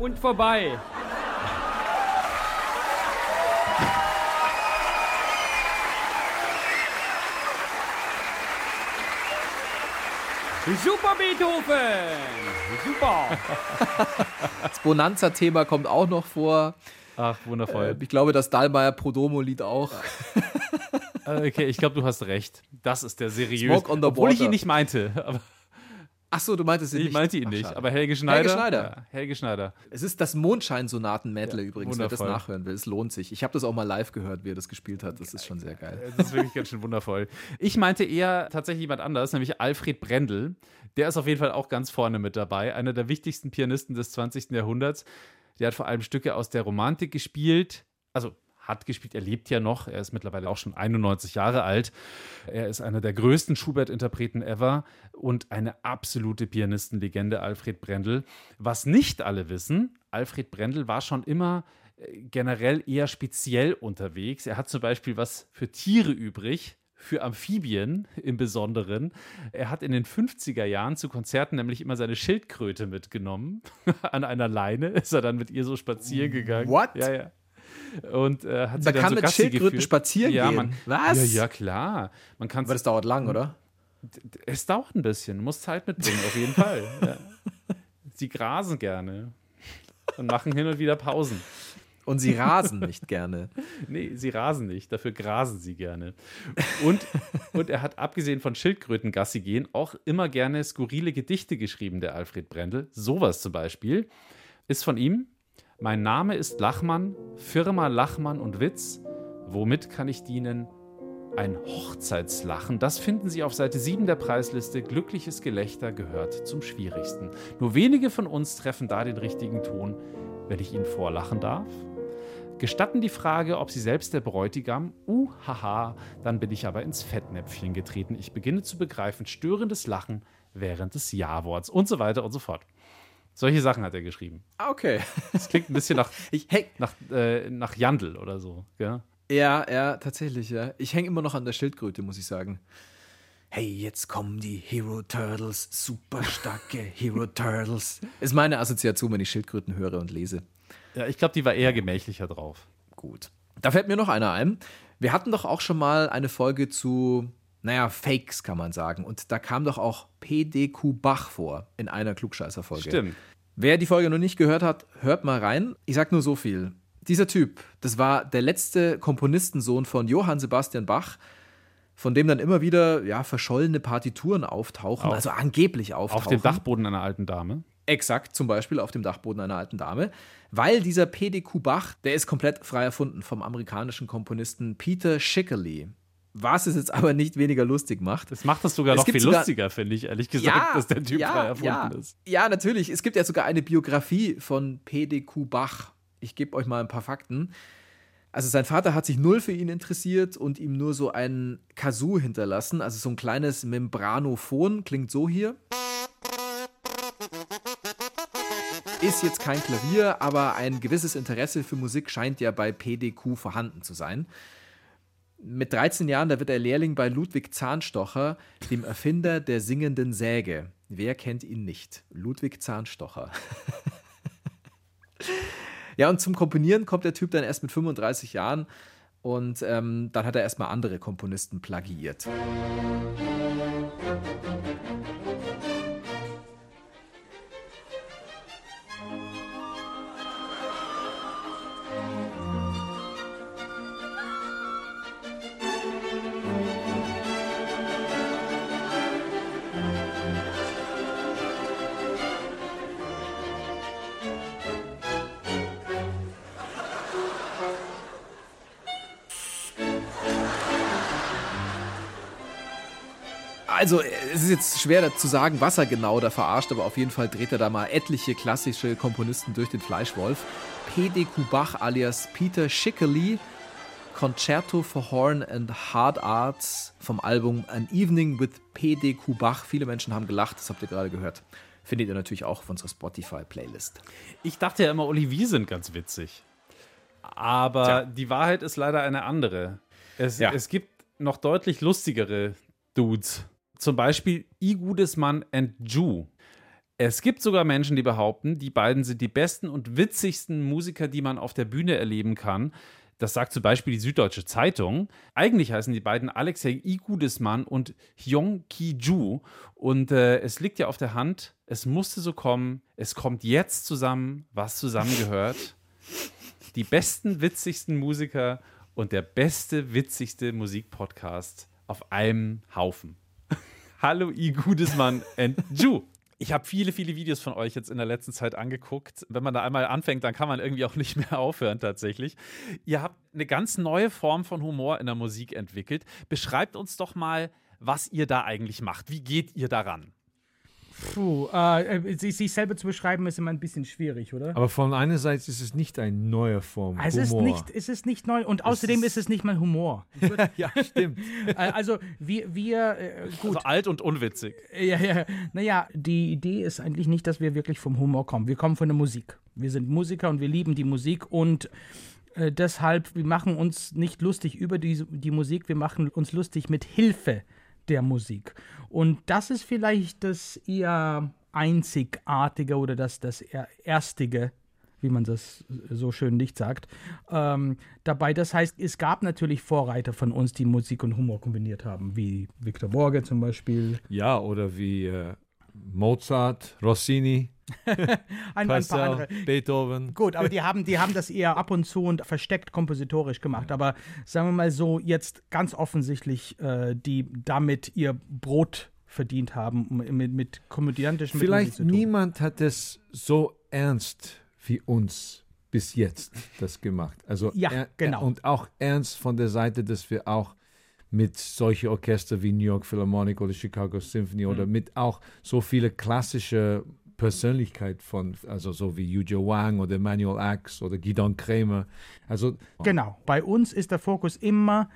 Und vorbei. Super Beethoven! Super! <laughs> Das Bonanza-Thema kommt auch noch vor. Ach, wundervoll. Äh, ich glaube, das Dahlmeier Prodomo-Lied auch. Äh, okay, ich glaube, du hast recht. Das ist der seriös. Smoke on the Obwohl ich ihn nicht meinte. Aber Ach so, du meintest ihn ich nicht. meinte ihn Ach, nicht. schade. Aber Helge Schneider. Schneider. Ja, Helge Schneider. Es ist das Mondscheinsonaten-Medley Ja, übrigens, wer das wundervoll. nachhören will. Es lohnt sich. Ich habe das auch mal live gehört, wie er das gespielt hat. Das ist schon sehr geil. Das ist wirklich ganz schön wundervoll. Ich meinte eher tatsächlich jemand anders, nämlich Alfred Brendel. Der ist auf jeden Fall auch ganz vorne mit dabei. Einer der wichtigsten Pianisten des 20. Jahrhunderts. Der hat vor allem Stücke aus der Romantik gespielt. Also hat gespielt, er lebt ja noch. Er ist mittlerweile auch schon 91 Jahre alt. Er ist einer der größten Schubert-Interpreten ever und eine absolute Pianistenlegende, Alfred Brendel. Was nicht alle wissen, Alfred Brendel war schon immer äh, generell eher speziell unterwegs. Er hat zum Beispiel was für Tiere übrig, für Amphibien im Besonderen. Er hat in den 50er Jahren zu Konzerten nämlich immer seine Schildkröte mitgenommen. <laughs> An einer Leine ist er dann mit ihr so spazieren gegangen. What? Ja, ja. Und äh, hat sie Man dann kann so mit Gassi Schildkröten geführt. spazieren ja, gehen? Man, Was? Ja, ja, klar. Man kann Aber das dauert lang, oder? es dauert ein bisschen. Du musst Zeit mitbringen, auf jeden Fall. Ja. Sie grasen gerne und machen hin und wieder Pausen. Und sie rasen nicht gerne. Nee, sie rasen nicht, dafür grasen sie gerne. Und, und er hat abgesehen von Schildkröten-Gassi gehen auch immer gerne skurrile Gedichte geschrieben, der Alfred Brendel. Sowas zum Beispiel ist von ihm. Mein Name ist Lachmann, Firma Lachmann und Witz. Womit kann ich dienen? Ein Hochzeitslachen, das finden Sie auf Seite 7 der Preisliste. Glückliches Gelächter gehört zum Schwierigsten. Nur wenige von uns treffen da den richtigen Ton, wenn ich Ihnen vorlachen darf. Gestatten die Frage, ob Sie selbst der Bräutigam? Uh, haha, dann bin ich aber ins Fettnäpfchen getreten. Ich beginne zu begreifen, störendes Lachen während des Ja-Worts und so weiter und so fort. Solche Sachen hat er geschrieben. Ah, Okay. Das klingt ein bisschen nach, <laughs> Ich häng, nach, äh, nach Jandl oder so. Gell? ja, ja, tatsächlich, ja. Ich hänge immer noch an der Schildkröte, muss ich sagen. Hey, jetzt kommen die Hero Turtles, super starke <laughs> Hero Turtles. Ist meine Assoziation, wenn ich Schildkröten höre und lese. Ja, ich glaube, die war eher gemächlicher drauf. Gut. Da fällt mir noch einer ein. Wir hatten doch auch schon mal eine Folge zu, naja, Fakes, kann man sagen. Und da kam doch auch PDQ Bach vor in einer Klugscheißer-Folge. Stimmt. Wer die Folge noch nicht gehört hat, hört mal rein. Ich sag nur so viel. Dieser Typ, das war der letzte Komponistensohn von Johann Sebastian Bach, von dem dann immer wieder ja, verschollene Partituren auftauchen, Auf- also angeblich auftauchen. Auf dem Dachboden einer alten Dame. Exakt, zum Beispiel auf dem Dachboden einer alten Dame. Weil dieser PDQ Bach, der ist komplett frei erfunden vom amerikanischen Komponisten Peter Schickerly. Was es jetzt aber nicht weniger lustig macht. Das macht das sogar Es noch viel sogar- lustiger, finde ich, ehrlich gesagt, dass der Typ frei erfunden ja. ist. Ja, natürlich. Es gibt ja sogar eine Biografie von PDQ Bach. Ich gebe euch mal ein paar Fakten. Also sein Vater hat sich null für ihn interessiert und ihm nur so ein Kazoo hinterlassen, also so ein kleines Membranophon, klingt so hier. Ist jetzt kein Klavier, aber ein gewisses Interesse für Musik scheint ja bei PDQ vorhanden zu sein. Mit 13 Jahren, da wird er Lehrling bei Ludwig Zahnstocher, dem Erfinder der singenden Säge. Wer kennt ihn nicht? Ludwig Zahnstocher. <laughs> ja, und zum Komponieren kommt der Typ dann erst mit 35 Jahren und ähm, dann hat er erstmal andere Komponisten plagiiert. also ist jetzt schwer zu sagen, was er genau da verarscht, aber auf jeden Fall dreht er da mal etliche klassische Komponisten durch den Fleischwolf. P.D. Kubach alias Peter Schickely, Concerto for Horn and Hard Arts vom Album An Evening with P.D. Kubach. Viele Menschen haben gelacht, das habt ihr gerade gehört. Findet ihr natürlich auch auf unserer Spotify-Playlist. Ich dachte ja immer, Olivier sind ganz witzig. Aber Tja. die Wahrheit ist leider eine andere. Es, Ja. es gibt noch deutlich lustigere Dudes. Zum Beispiel Igudesmann and Ju. Es gibt sogar Menschen, die behaupten, die beiden sind die besten und witzigsten Musiker, die man auf der Bühne erleben kann. Das sagt zum Beispiel die Süddeutsche Zeitung. Eigentlich heißen die beiden Alexei Igudesmann und Hyung Ki-ju. Und äh, es liegt ja auf der Hand, es musste so kommen. Es kommt jetzt zusammen, was zusammengehört. Die besten, witzigsten Musiker und der beste, witzigste Musikpodcast auf einem Haufen. Hallo Igudesmann and Ju. Ich habe viele, viele Videos von euch jetzt in der letzten Zeit angeguckt. Wenn man da einmal anfängt, dann kann man irgendwie auch nicht <laughs> mehr aufhören tatsächlich. Ihr habt eine ganz neue Form von Humor in der Musik entwickelt. Beschreibt uns doch mal, was ihr da eigentlich macht. Wie geht ihr daran? Puh, äh, sich, sich selber zu beschreiben ist immer ein bisschen schwierig, oder? Aber von einer Seite ist es nicht eine neue Form. es, ist Humor. nicht, es ist nicht neu und außerdem ist, es nicht mal Humor. <laughs> ja, stimmt. <laughs> Äh, also wir, wir äh, gut, Also alt und unwitzig. Ja, ja. Naja, die Idee ist eigentlich nicht, dass wir wirklich vom Humor kommen. Wir kommen von der Musik. Wir sind Musiker und wir lieben die Musik und äh, deshalb, wir machen uns nicht lustig über die, die Musik, wir machen uns lustig mit Hilfe der Musik. Und das ist vielleicht das eher einzigartige oder das, das erstige wie man das so schön nicht sagt, ähm, dabei. Das heißt, es gab natürlich Vorreiter von uns, die Musik und Humor kombiniert haben, wie Victor Borge zum Beispiel. Ja, oder wie äh, Mozart, Rossini, <laughs> Ein, ein paar andere. Beethoven. Gut, aber die haben, die haben das eher ab und zu und versteckt kompositorisch gemacht. Aber sagen wir mal so, jetzt ganz offensichtlich, äh, die damit ihr Brot verdient haben, mit, mit komödiantischen Vielleicht tun. niemand hat es so ernst wie uns bis jetzt das gemacht. Also Ja, genau. Und auch ernst von der Seite, dass wir auch mit solchen Orchester wie New York Philharmonic oder Chicago Symphony Mhm. oder mit auch so viele klassische Persönlichkeit von, also so wie Yuja Wang oder Manuel Ax oder Gidon Kremer. Also Genau. Bei uns ist der Fokus immer,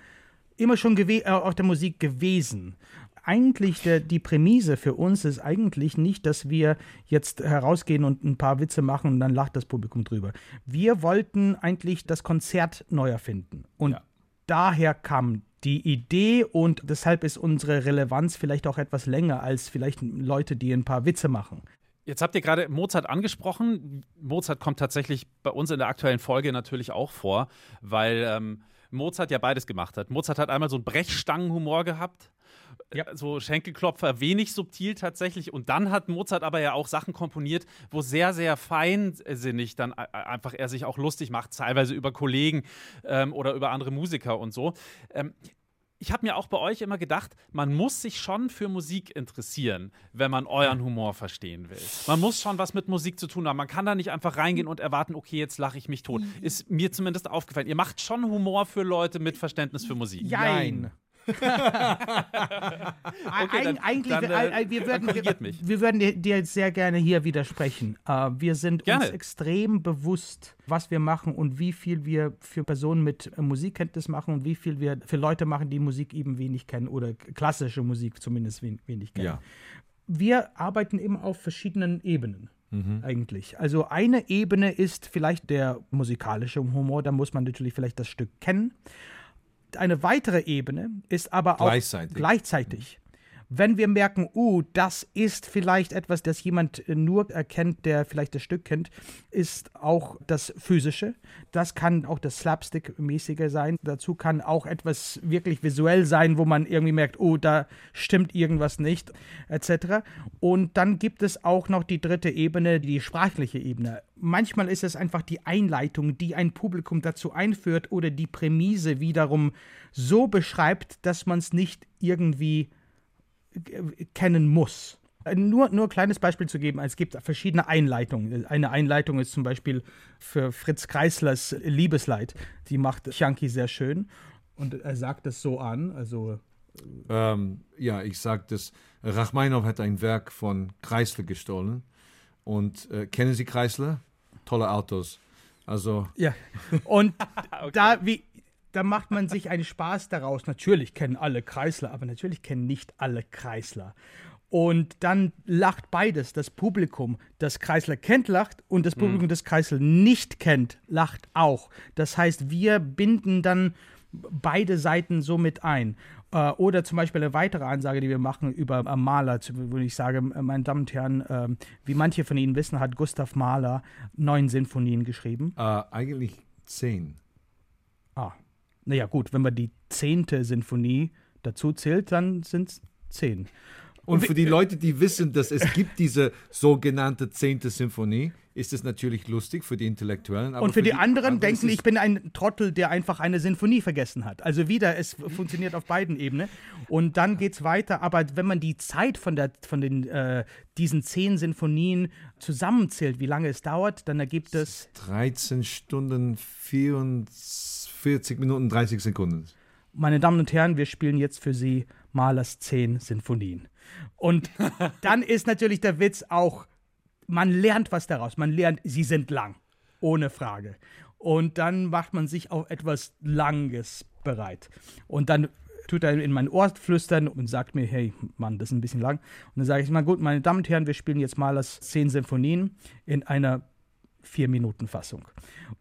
immer schon äh, auf der Musik gewesen. Eigentlich der, die Prämisse für uns ist eigentlich nicht, dass wir jetzt herausgehen und ein paar Witze machen und dann lacht das Publikum drüber. Wir wollten eigentlich das Konzert neu erfinden. Und daher kam die Idee und deshalb ist unsere Relevanz vielleicht auch etwas länger als vielleicht Leute, die ein paar Witze machen. Jetzt habt ihr gerade Mozart angesprochen. Mozart kommt tatsächlich bei uns in der aktuellen Folge natürlich auch vor, weil ähm, Mozart ja beides gemacht hat. Mozart hat einmal so einen Brechstangenhumor gehabt. Ja. So Schenkelklopfer, wenig subtil tatsächlich. Und dann hat Mozart aber ja auch Sachen komponiert, wo sehr, sehr feinsinnig dann einfach er sich auch lustig macht, teilweise über Kollegen ähm, oder über andere Musiker und so. Ähm, ich habe mir auch bei euch immer gedacht, man muss sich schon für Musik interessieren, wenn man euren Humor verstehen will. Man muss schon was mit Musik zu tun haben. Man kann da nicht einfach reingehen und erwarten, okay, jetzt lache ich mich tot. Ist mir zumindest aufgefallen. Ihr macht schon Humor für Leute mit Verständnis für Musik. Jein. <laughs> Okay, dann- Eig eigentlich, dann, äh, äh, wir würden, wir, würden dir, dir jetzt sehr gerne hier widersprechen. Äh, wir sind Gerne. uns extrem bewusst, was wir machen und wie viel wir für Personen mit äh, Musikkenntnis machen und wie viel wir für Leute machen, die Musik eben wenig kennen oder klassische Musik zumindest wen, wenig kennen. Ja. Wir arbeiten immer auf verschiedenen Ebenen. Eigentlich. Also eine Ebene ist vielleicht der musikalische Humor, da muss man natürlich vielleicht das Stück kennen. Eine weitere Ebene ist aber auch Gleichzeitig. gleichzeitig. Wenn wir merken, uh, das ist vielleicht etwas, das jemand äh, nur erkennt, der vielleicht das Stück kennt, ist auch das Physische. Das kann auch das Slapstick-mäßige sein. Dazu kann auch etwas wirklich visuell sein, wo man irgendwie merkt, oh, da stimmt irgendwas nicht, etc. Und dann gibt es auch noch die dritte Ebene, die sprachliche Ebene. Manchmal ist es einfach die Einleitung, die ein Publikum dazu einführt oder die Prämisse wiederum so beschreibt, dass man es nicht irgendwie kennen muss. Äh, Nur, nur ein kleines Beispiel zu geben, es gibt verschiedene Einleitungen. Eine Einleitung ist zum Beispiel für Fritz Kreislers Liebesleid. Die macht Chianki sehr schön und er sagt es so an, also Ähm, ja, ich sage das. Rachmaninow hat ein Werk von Chrysler gestohlen. Und äh, kennen Sie Chrysler? Tolle Autos. Also, Ja. Und <laughs> da, wie, da macht man sich einen Spaß daraus. Natürlich kennen alle Kreisler, aber natürlich kennen nicht alle Kreisler. Und dann lacht beides. Das Publikum, das Kreisler kennt, lacht und das Publikum, das Kreisler nicht kennt, lacht auch. Das heißt, wir binden dann beide Seiten so mit ein. Äh, Oder zum Beispiel eine weitere Ansage, die wir machen über äh, Mahler, zu- wo ich sage, äh, meine Damen und Herren, ähm, wie manche von Ihnen wissen, hat Gustav Mahler neun Sinfonien geschrieben. eigentlich zehn. Ah, naja, gut, wenn man die zehnte Sinfonie dazu zählt, dann sind es zehn. Und für die Leute, die wissen, dass es gibt diese sogenannte zehnte Symphonie, ist es natürlich lustig für die Intellektuellen. Und für die anderen aber denken, ich bin ein Trottel, der einfach eine Sinfonie vergessen hat. Also wieder, es funktioniert auf beiden Ebenen. Und dann geht es weiter. Aber wenn man die Zeit von, der, von den, äh, diesen zehn Sinfonien zusammenzählt, wie lange es dauert, dann ergibt es 13 Stunden, 44 Minuten, 30 Sekunden. meine Damen und Herren, wir spielen jetzt für Sie Mahlers zehn Sinfonien. Und <laughs> dann ist natürlich der Witz auch, man lernt was daraus. Man lernt, sie sind lang, ohne Frage. Und dann macht man sich auf etwas Langes bereit. Und dann tut er in mein Ohr flüstern und sagt mir, hey, Mann, das ist ein bisschen lang. Und dann sage ich, mal gut, meine Damen und Herren, wir spielen jetzt Mahlers zehn Sinfonien in einer Vier-Minuten-Fassung.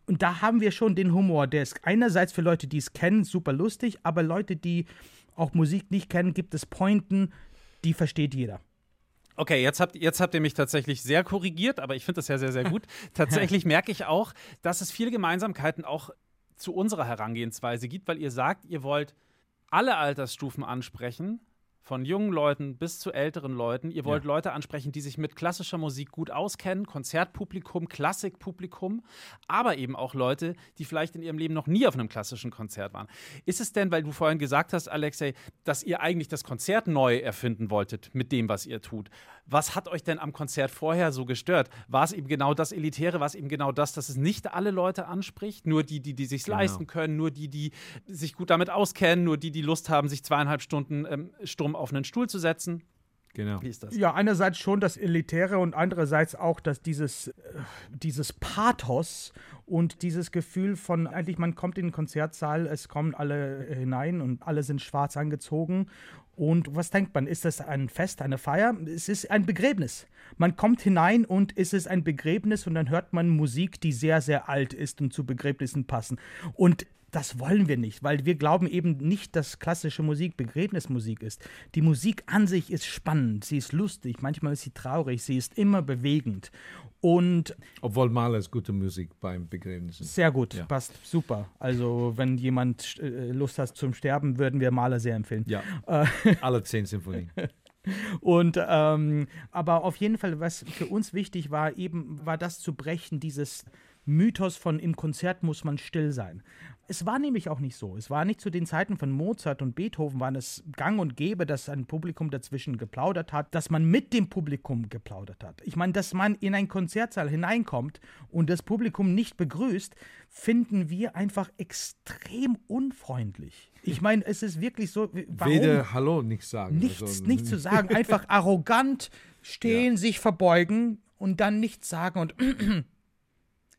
Und da haben wir schon den Humor. Der ist einerseits für Leute, die es kennen, super lustig, aber Leute, die auch Musik nicht kennen, gibt es Pointen, die versteht jeder. Okay, jetzt habt, jetzt habt ihr mich tatsächlich sehr korrigiert, aber ich finde das ja sehr, sehr gut. <laughs> tatsächlich merke ich auch, dass es viele Gemeinsamkeiten auch zu unserer Herangehensweise gibt, weil ihr sagt, ihr wollt alle Altersstufen ansprechen, von jungen Leuten bis zu älteren Leuten. Ihr wollt Leute ansprechen, die sich mit klassischer Musik gut auskennen, Konzertpublikum, Klassikpublikum, aber eben auch Leute, die vielleicht in ihrem Leben noch nie auf einem klassischen Konzert waren. Ist es denn, weil du vorhin gesagt hast, Alexei, dass ihr eigentlich das Konzert neu erfinden wolltet mit dem, was ihr tut? Was hat euch denn am Konzert vorher so gestört? War es eben genau das Elitäre? War es eben genau das, dass es nicht alle Leute anspricht? Nur die, die, die sich leisten können, nur die, die sich gut damit auskennen, nur die, die Lust haben, sich zweieinhalb Stunden ähm, stumm auf einen Stuhl zu setzen? Genau. Wie ist das? Ja, einerseits schon das Elitäre und andererseits auch dass dieses, äh, dieses Pathos und dieses Gefühl von, eigentlich man kommt in den Konzertsaal, es kommen alle hinein und alle sind schwarz angezogen. Und was denkt man? Ist das ein Fest, eine Feier? Es ist ein Begräbnis. Man kommt hinein und es ist ein Begräbnis und dann hört man Musik, die sehr, sehr alt ist und zu Begräbnissen passen. Und das wollen wir nicht, weil wir glauben eben nicht, dass klassische Musik Begräbnismusik ist. Die Musik an sich ist spannend, sie ist lustig, manchmal ist sie traurig, sie ist immer bewegend. Und Obwohl Mahler ist gute Musik beim Begräbnissen. sehr gut, Ja. passt super. Also, wenn jemand äh, Lust hat zum Sterben, würden wir Maler sehr empfehlen. Ja, Äh, <laughs> alle zehn Symphonien. Und ähm, aber auf jeden Fall, was für uns wichtig war, eben war das zu brechen, dieses Mythos von im Konzert muss man still sein. Es war nämlich auch nicht so. Es war nicht zu den Zeiten von Mozart und Beethoven, waren es gang und gäbe, dass ein Publikum dazwischen geplaudert hat, dass man mit dem Publikum geplaudert hat. Ich meine, dass man in einen Konzertsaal hineinkommt und das Publikum nicht begrüßt, finden wir einfach extrem unfreundlich. Ich meine, es ist wirklich so. Warum? Weder Hallo nicht sagen. Nichts, also, nichts zu sagen, einfach <laughs> arrogant stehen, sich verbeugen und dann nichts sagen und <clears throat>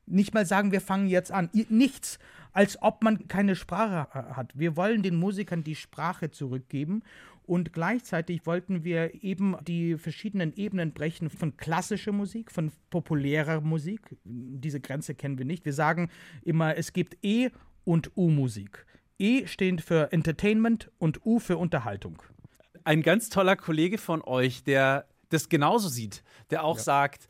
nicht mal sagen, wir fangen jetzt an. Nichts, als ob man keine Sprache äh, hat. Wir wollen den Musikern die Sprache zurückgeben und gleichzeitig wollten wir eben die verschiedenen Ebenen brechen von klassischer Musik, von populärer Musik. Diese Grenze kennen wir nicht. Wir sagen immer, es gibt E- und U-Musik. E steht für Entertainment und U für Unterhaltung. Ein ganz toller Kollege von euch, der das genauso sieht, der auch sagt,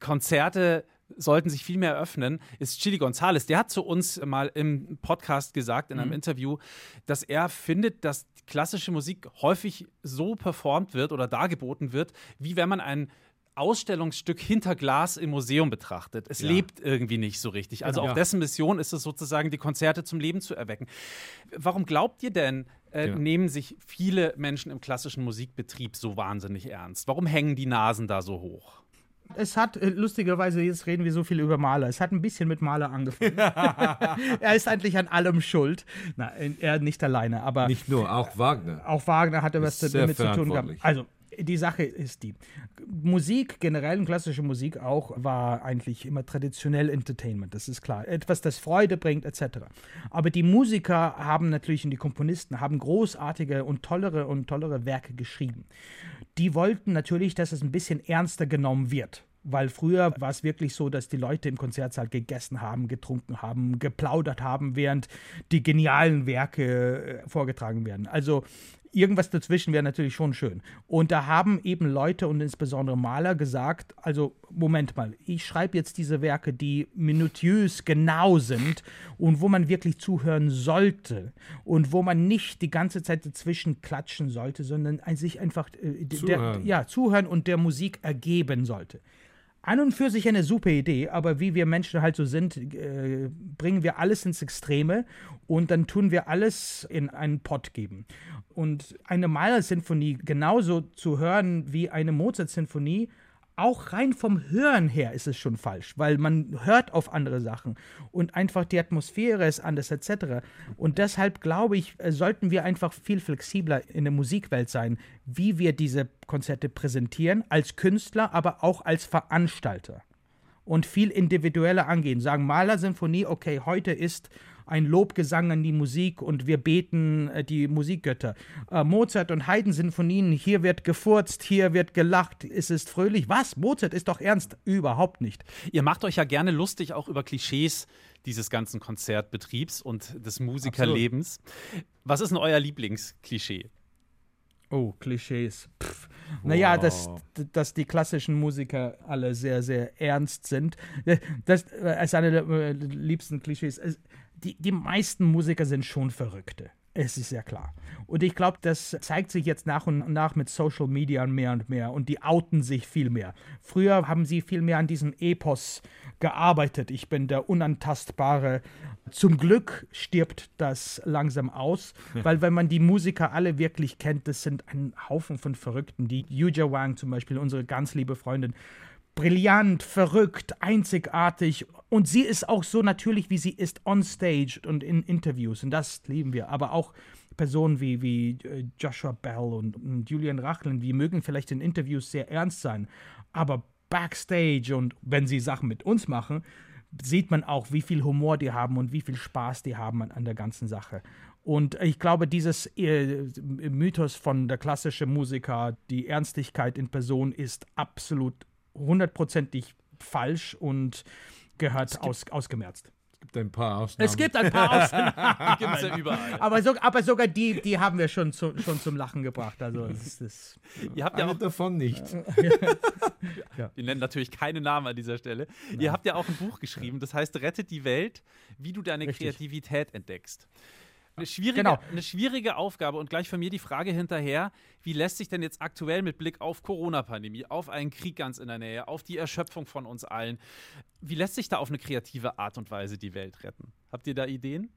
Konzerte sollten sich viel mehr öffnen, ist Chili Gonzales. Der hat zu uns mal im Podcast gesagt, in einem Interview, dass er findet, dass klassische Musik häufig so performt wird oder dargeboten wird, wie wenn man ein Ausstellungsstück hinter Glas im Museum betrachtet. Es lebt irgendwie nicht so richtig. Also Genau. auch dessen Mission ist es sozusagen, die Konzerte zum Leben zu erwecken. Warum glaubt ihr denn, äh, Ja. nehmen sich viele Menschen im klassischen Musikbetrieb so wahnsinnig ernst? Warum hängen die Nasen da so hoch? Es hat, äh, lustigerweise, jetzt reden wir so viel über Maler. Es hat ein bisschen mit Maler angefangen. <laughs> er ist eigentlich an allem schuld. Na, er nicht alleine, aber Nicht nur, auch Wagner. auch Wagner hatte was damit zu tun gehabt. Also, die Sache ist die. Musik, generell und klassische Musik auch, war eigentlich immer traditionell Entertainment, das ist klar. Etwas, das Freude bringt, etc. Aber die Musiker haben natürlich und die Komponisten haben großartige und tollere und tollere Werke geschrieben. Die wollten natürlich, dass es ein bisschen ernster genommen wird. Weil früher war es wirklich so, dass die Leute im Konzertsaal gegessen haben, getrunken haben, geplaudert haben, während die genialen Werke äh, vorgetragen werden. Also irgendwas dazwischen wäre natürlich schon schön. Und da haben eben Leute und insbesondere Maler gesagt, also Moment mal, ich schreibe jetzt diese Werke, die minutiös genau sind und wo man wirklich zuhören sollte und wo man nicht die ganze Zeit dazwischen klatschen sollte, sondern sich einfach äh, der, Zuhören. ja, zuhören und der Musik ergeben sollte. An und für sich eine super Idee, aber wie wir Menschen halt so sind, äh, bringen wir alles ins Extreme und dann tun wir alles in einen Pott geben. Und eine Mahler-Sinfonie genauso zu hören wie eine Mozart-Sinfonie, auch rein vom Hören her ist es schon falsch, weil man hört auf andere Sachen und einfach die Atmosphäre ist anders etc. Und deshalb glaube ich, äh, sollten wir einfach viel flexibler in der Musikwelt sein, wie wir diese Konzerte präsentieren, als Künstler, aber auch als Veranstalter und viel individueller angehen. Sagen Maler-Sinfonie, okay, heute ist ein Lobgesang an die Musik und wir beten äh, die Musikgötter. Äh, Mozart und Haydn-Sinfonien, hier wird gefurzt, hier wird gelacht, es ist fröhlich. Was? Mozart ist doch ernst? Überhaupt nicht. Ihr macht euch ja gerne lustig auch über Klischees dieses ganzen Konzertbetriebs und des Musikerlebens. Was ist denn euer Lieblingsklischee? Oh, Klischees. Pff. Naja, dass, dass die klassischen Musiker alle sehr, sehr ernst sind. Äh, Das ist eine der liebsten Klischees. Die, die meisten Musiker sind schon Verrückte. Es ist ja klar. Und ich glaube, das zeigt sich jetzt nach und nach mit Social Media mehr und mehr. Und die outen sich viel mehr. Früher haben sie viel mehr an diesem Epos gearbeitet. Ich bin der Unantastbare. Zum Glück stirbt das langsam aus, weil wenn man die Musiker alle wirklich kennt, das sind ein Haufen von Verrückten. Die Yuja Wang zum Beispiel, unsere ganz liebe Freundin, brillant, verrückt, einzigartig. Und sie ist auch so natürlich, wie sie ist on stage und in Interviews. Und das lieben wir. Aber auch Personen wie, wie äh, Joshua Bell und, Julian Rachlin, die mögen vielleicht in Interviews sehr ernst sein. Aber backstage und wenn sie Sachen mit uns machen, sieht man auch, wie viel Humor die haben und wie viel Spaß die haben an, an der ganzen Sache. Und ich glaube, dieses äh, Mythos von der klassischen Musiker, die Ernstigkeit in Person, ist absolut hundertprozentig falsch und gehört aus, ausgemerzt. Es gibt ein paar Ausnahmen. Es gibt ein paar <laughs> Ausnahmen, Gibt es ja überall. aber, so, aber sogar die, die haben wir schon, zu, schon zum Lachen gebracht. Also es ist, Ihr habt ja auch, davon nicht. <laughs> wir nennen natürlich keine Namen an dieser Stelle. Ihr habt ja auch ein Buch geschrieben, das heißt Rettet die Welt, wie du deine Richtig. Kreativität entdeckst. Eine schwierige, Genau. eine schwierige Aufgabe und gleich von mir die Frage hinterher, wie lässt sich denn jetzt aktuell mit Blick auf Corona-Pandemie, auf einen Krieg ganz in der Nähe, auf die Erschöpfung von uns allen, wie lässt sich da auf eine kreative Art und Weise die Welt retten? Habt ihr da Ideen?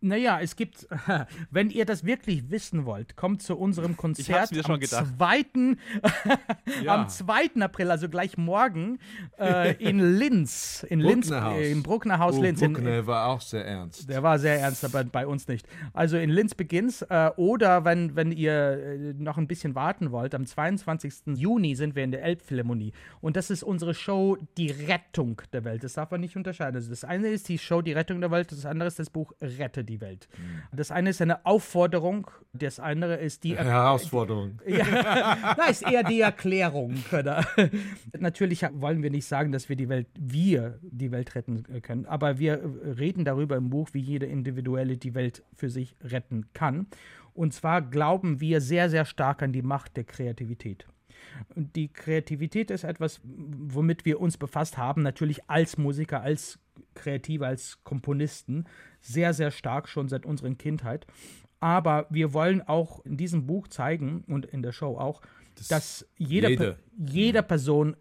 Naja, es gibt, <laughs> wenn ihr das wirklich wissen wollt, kommt zu unserem Konzert am, gedacht. 2., <laughs> Ja. am 2. April, also gleich morgen, äh, in <laughs> Linz. In Linz, äh, im Bruckner Haus Oh, Linz. In, Bruckner war auch sehr ernst. der war sehr ernst, aber bei uns nicht. Also in Linz beginnt's. Äh, oder wenn, wenn ihr äh, noch ein bisschen warten wollt, am 22. Juni sind wir in der Elbphilharmonie. Und das ist unsere Show Die Rettung der Welt. Das darf man nicht unterscheiden. Also das eine ist die Show Die Rettung der Welt, das andere ist das Buch Rette die Welt. Das eine ist eine Aufforderung, das andere ist die Herausforderung. <laughs> ja, <laughs> na, ist eher die Erklärung. <laughs> Natürlich wollen wir nicht sagen, dass wir die Welt, wir die Welt retten äh, können, aber wir äh, reden darüber im Buch, wie jeder Individuelle die Welt für sich retten kann. Und zwar glauben wir sehr, sehr stark an die Macht der Kreativität. Die Kreativität ist etwas, womit wir uns befasst haben, natürlich als Musiker, als Kreative, als Komponisten, sehr, sehr stark schon seit unserer Kindheit. Aber wir wollen auch in diesem Buch zeigen und in der Show auch, dass jeder, jede. Per- jeder Person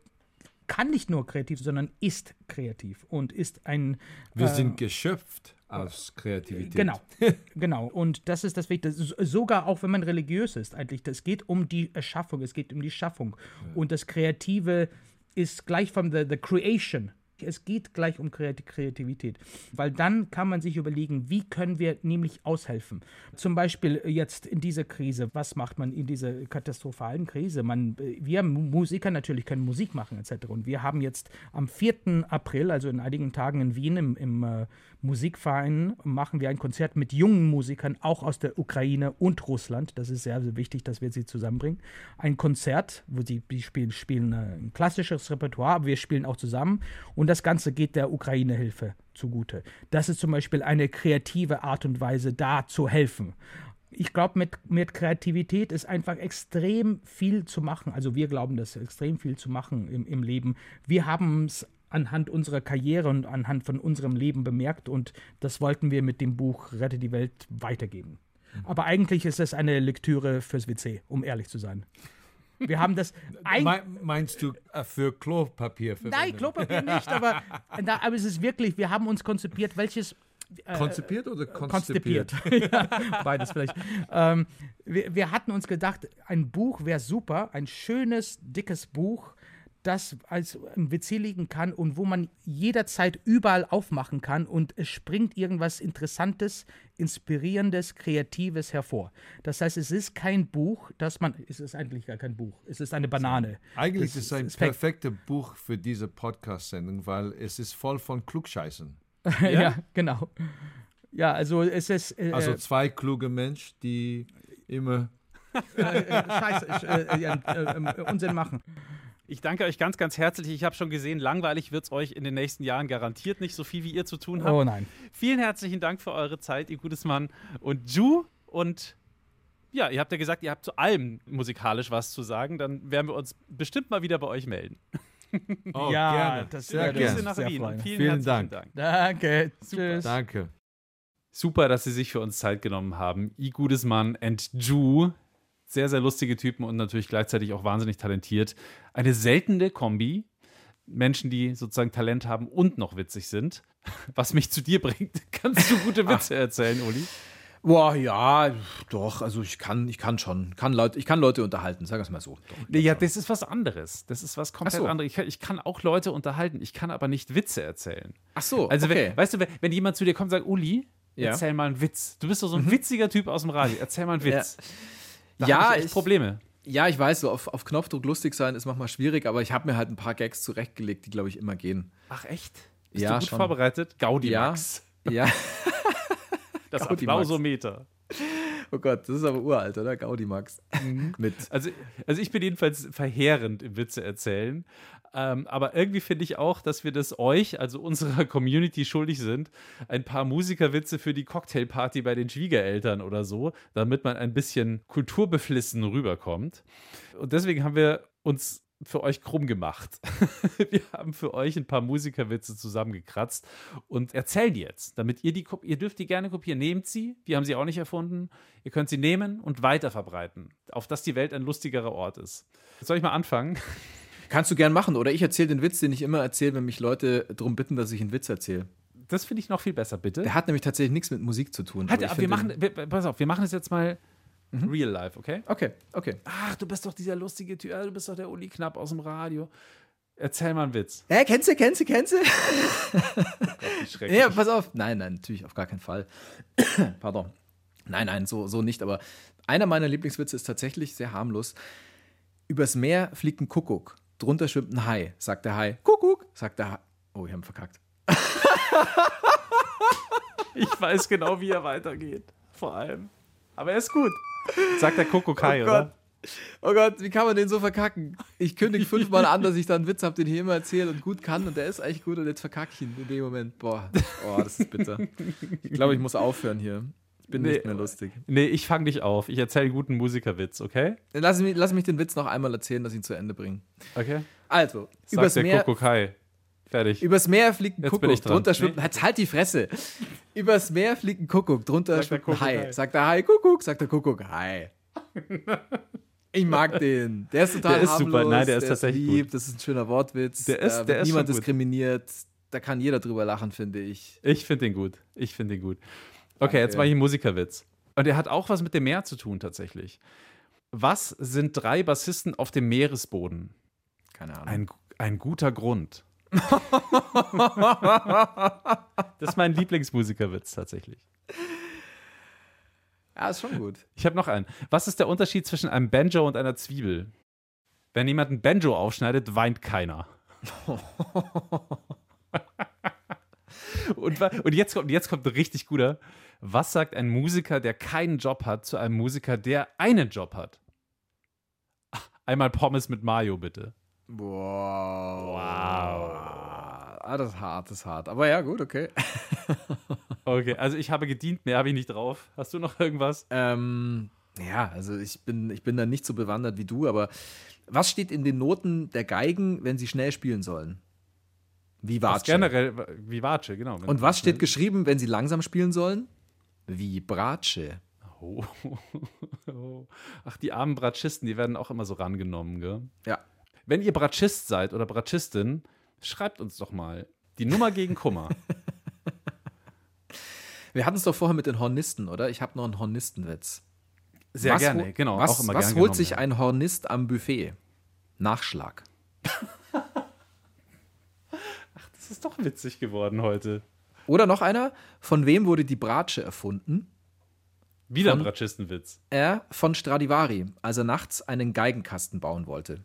kann nicht nur kreativ, sondern ist kreativ und ist ein Wir äh, sind geschöpft aus Kreativität. Genau, <laughs> genau. Und das ist das Wichtige. S- Sogar auch wenn man religiös ist, eigentlich. Es geht um die Erschaffung, es geht um die Schaffung. Und das Kreative ist gleich von the, the creation. Es geht gleich um Kreat- Kreativität, weil dann kann man sich überlegen, wie können wir nämlich aushelfen. Zum Beispiel jetzt in dieser Krise, was macht man in dieser katastrophalen Krise? Man, wir Musiker natürlich können Musik machen etc. Und wir haben jetzt am 4. April, also in einigen Tagen in Wien im, im äh, Musikverein, machen wir ein Konzert mit jungen Musikern, auch aus der Ukraine und Russland. Das ist sehr, sehr wichtig, dass wir sie zusammenbringen. Ein Konzert, wo sie spielen, spielen äh, ein klassisches Repertoire, aber wir spielen auch zusammen. Und das Ganze geht der Ukraine-Hilfe zugute. Das ist zum Beispiel eine kreative Art und Weise, da zu helfen. Ich glaube, mit, mit Kreativität ist einfach extrem viel zu machen. Also wir glauben, dass extrem viel zu machen im, im Leben. Wir haben es anhand unserer Karriere und anhand von unserem Leben bemerkt und das wollten wir mit dem Buch Rette die Welt weitergeben. Aber eigentlich ist es eine Lektüre fürs WC, um ehrlich zu sein. Wir haben das ein Me meinst du äh, für Klopapier? Nein, Klopapier nicht, aber, <laughs> na, aber es ist wirklich, wir haben uns konzipiert, welches. äh, Konzipiert oder konzipiert. konzipiert? <laughs> <laughs> ja, beides vielleicht. Ähm, wir, wir hatten uns gedacht, ein Buch wäre super, ein schönes, dickes Buch, das als im WC liegen kann und wo man jederzeit überall aufmachen kann und es springt irgendwas Interessantes, Inspirierendes, Kreatives hervor. Das heißt, es ist kein Buch, das man, es ist eigentlich gar kein Buch, es ist eine Banane. Eigentlich Das ist es ein perfektes Buch für diese Podcast-Sendung, weil es ist voll von Klugscheißen. <laughs> Ja? genau. Ja, also es ist. Äh, Also zwei kluge Menschen, die immer <laughs> Scheiße, äh, ja, äh, äh, Unsinn machen. Ich danke euch ganz, ganz herzlich. Ich habe schon gesehen, langweilig wird es euch in den nächsten Jahren garantiert nicht so viel, wie ihr zu tun habt. Oh nein. Vielen herzlichen Dank für eure Zeit, ihr gutes Mann. Und Ju und ja, ihr habt ja gesagt, ihr habt zu allem musikalisch was zu sagen. Dann werden wir uns bestimmt mal wieder bei euch melden. <laughs> Oh, Ja, gerne. das Sehr gerne. nach sehr Wien. Vielen, Vielen herzlichen Dank. Dank. Danke. Tschüss. Danke. Super, dass Sie sich für uns Zeit genommen haben. I Gudesmann and Ju. Sehr, sehr lustige Typen und natürlich gleichzeitig auch wahnsinnig talentiert. Eine seltene Kombi. Menschen, die sozusagen Talent haben und noch witzig sind. <laughs> Was mich zu dir bringt. <laughs> Kannst du gute Witze erzählen, Uli? Boah, ja, doch, also ich kann, ich kann schon. Kann Leute, ich kann Leute unterhalten, sag es mal so. Doch, ja, das ist was anderes. Das ist was komplett so. anderes. Ich kann, ich kann auch Leute unterhalten. Ich kann aber nicht Witze erzählen. Ach so, Also, okay. wenn, weißt du, wenn, wenn jemand zu dir kommt und sagt, Uli, Ja. Mhm. erzähl mal einen Witz. Du bist doch so ein witziger Typ aus dem Radio. Erzähl mal einen Witz. Da Ja, ich ich- Probleme. Ja, ich weiß, so auf, auf Knopfdruck lustig sein ist manchmal schwierig, aber ich habe mir halt ein paar Gags zurechtgelegt, die, glaube ich, immer gehen. Ach, echt? Bist Ja, du gut schon. vorbereitet? Gaudi Ja. Max. Ja, <laughs> Das Max. Applausometer. Oh Gott, das ist aber uralt, oder? Gaudi Max. <laughs> Mit. Also, also ich bin jedenfalls verheerend im Witze erzählen. Ähm, aber irgendwie finde ich auch, dass wir das euch, also unserer <laughs> Community, schuldig sind. Ein paar Musikerwitze für die Cocktailparty bei den Schwiegereltern oder so, damit man ein bisschen kulturbeflissen rüberkommt. Und deswegen haben wir uns für euch krumm gemacht. <laughs> wir haben für euch ein paar Musikerwitze zusammengekratzt und erzählen die jetzt, damit ihr die, ihr dürft die gerne kopieren. Nehmt sie, wir haben sie auch nicht erfunden. Ihr könnt sie nehmen und weiterverbreiten, auf dass die Welt ein lustigerer Ort ist. Soll ich mal anfangen? <laughs> Kannst du gern machen, oder ich erzähle den Witz, den ich immer erzähle, wenn mich Leute darum bitten, dass ich einen Witz erzähle. Das finde ich noch viel besser, bitte. Der hat nämlich tatsächlich nichts mit Musik zu tun. Hat, aber wir machen, wir, pass auf, wir machen es jetzt mal real life, okay? Okay, okay. Ach, du bist doch dieser lustige Typ, du bist doch der Uli Knapp aus dem Radio. Erzähl mal einen Witz. Hä, kennst du, kennst du, kennst du? Schrecklich. <laughs> Ja, pass auf. Nein, nein, natürlich auf gar keinen Fall. <coughs> Pardon. Nein, nein, so, so nicht. Aber einer meiner Lieblingswitze ist tatsächlich sehr harmlos. Übers Meer fliegt ein Kuckuck. Drunter schwimmt ein Hai. Sagt der Hai. Kuckuck. Sagt der Hai. Oh, wir haben verkackt. <laughs> Ich weiß genau, wie er weitergeht. Vor allem. Aber er ist gut. Sagt der Kokokai, Oh oder? Oh Gott, wie kann man den so verkacken? Ich kündige fünfmal an, dass ich da einen Witz habe, den ich immer erzähle und gut kann und der ist eigentlich gut und jetzt verkacke ich ihn in dem Moment. Boah, oh, das ist bitter. Ich glaube, ich muss aufhören hier. Ich bin Nee. nicht mehr lustig. Nee, ich fang dich auf. Ich erzähle einen guten Musikerwitz, okay? Dann Lass mich, lass mich den Witz noch einmal erzählen, dass ich ihn zu Ende bringe. Okay. Also, Sagt übers der Meer, Kokokai. Fertig. übers Meer fliegt ein Jetzt bin Kuckuck, ich dran. drunter schwimmt, Nee. jetzt halt die Fresse. Übers Meer fliegt ein Kuckuck, drunter Sagt der schwimmt ein Hai. Kuckuck, Hai. Sagt der Hai, Kuckuck, sagt der Kuckuck, Hai. Ich mag <laughs> den. Der ist total Der ist super. harmlos, Nein, der ist tatsächlich lieb, das ist ein schöner Wortwitz. Der ist- da der wird ist niemand gut. diskriminiert. Da kann jeder drüber lachen, finde ich. Ich finde den gut. Ich finde den gut. Okay, jetzt mache ich einen Musikerwitz. Und er hat auch was mit dem Meer zu tun, tatsächlich. Was sind drei Bassisten auf dem Meeresboden? Keine Ahnung. Ein, Ein guter Grund. <laughs> das ist mein Lieblingsmusikerwitz tatsächlich. Ja, ist schon gut. Ich habe noch einen. Was ist der Unterschied zwischen einem Banjo und einer Zwiebel? Wenn jemand ein Banjo aufschneidet, weint keiner. und, und, jetzt kommt, jetzt kommt ein richtig guter. Was sagt ein Musiker, der keinen Job hat, zu einem Musiker, der einen Job hat? Einmal Pommes mit Mayo, bitte. Wow. Wow. Ah, das ist hart, das ist hart. Aber ja, gut, okay. <laughs> Okay, also ich habe gedient, mehr habe ich nicht drauf. Hast du noch irgendwas? Ähm, ja, also ich bin, ich bin da nicht so bewandert wie du, aber was steht in den Noten der Geigen, wenn sie schnell spielen sollen? Was Vivace. generell, Vivace, genau. Und was steht geschrieben, wenn sie langsam spielen sollen? Vibrace. <laughs> Oh. Ach, die armen Bratschisten, die werden auch immer so rangenommen, gell? Ja. Wenn ihr Bratschist seid oder Bratschistin, schreibt uns doch mal. Die Nummer gegen Kummer. <laughs> Wir hatten es doch vorher mit den Hornisten, oder? Ich habe noch einen Hornistenwitz. Sehr Was gerne, genau. Was, auch immer was gern holt sich ein Hornist am Buffet? Nachschlag. <laughs> Das ist doch witzig geworden heute. Oder noch einer. Von wem wurde die Bratsche erfunden? Wieder ein Von- Bratschistenwitz. Er von Stradivari, als er nachts einen Geigenkasten bauen wollte.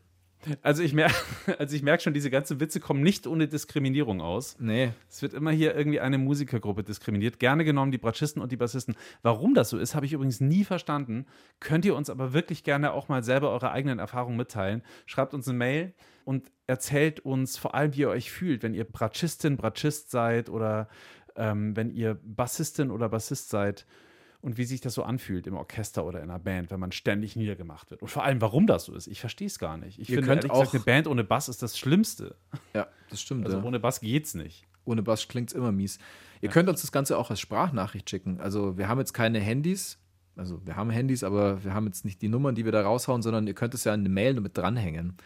Also ich merke <laughs> also ich merk schon, diese ganzen Witze kommen nicht ohne Diskriminierung aus. Nee. Es wird immer hier irgendwie eine Musikergruppe diskriminiert. Gerne genommen die Bratschisten und die Bassisten. Warum das so ist, habe ich übrigens nie verstanden. Könnt ihr uns aber wirklich gerne auch mal selber eure eigenen Erfahrungen mitteilen. Schreibt uns eine Mail und erzählt uns vor allem, wie ihr euch fühlt, wenn ihr Bratschistin, Bratschist seid oder ähm, wenn ihr Bassistin oder Bassist seid und wie sich das so anfühlt im Orchester oder in einer Band, wenn man ständig niedergemacht wird. Und vor allem, warum das so ist. Ich verstehe es gar nicht. Ich Ihr finde, könnt ehrlich gesagt, auch- eine Band ohne Bass ist das Schlimmste. Ja, das stimmt. Also ja. ohne Bass geht's nicht. Ohne Bass klingt's immer mies. Ihr könnt uns das Ganze auch als Sprachnachricht schicken. Also wir haben jetzt keine Handys. Also wir haben Handys, aber wir haben jetzt nicht die Nummern, die wir da raushauen, sondern ihr könnt es ja in eine Mail mit dranhängen.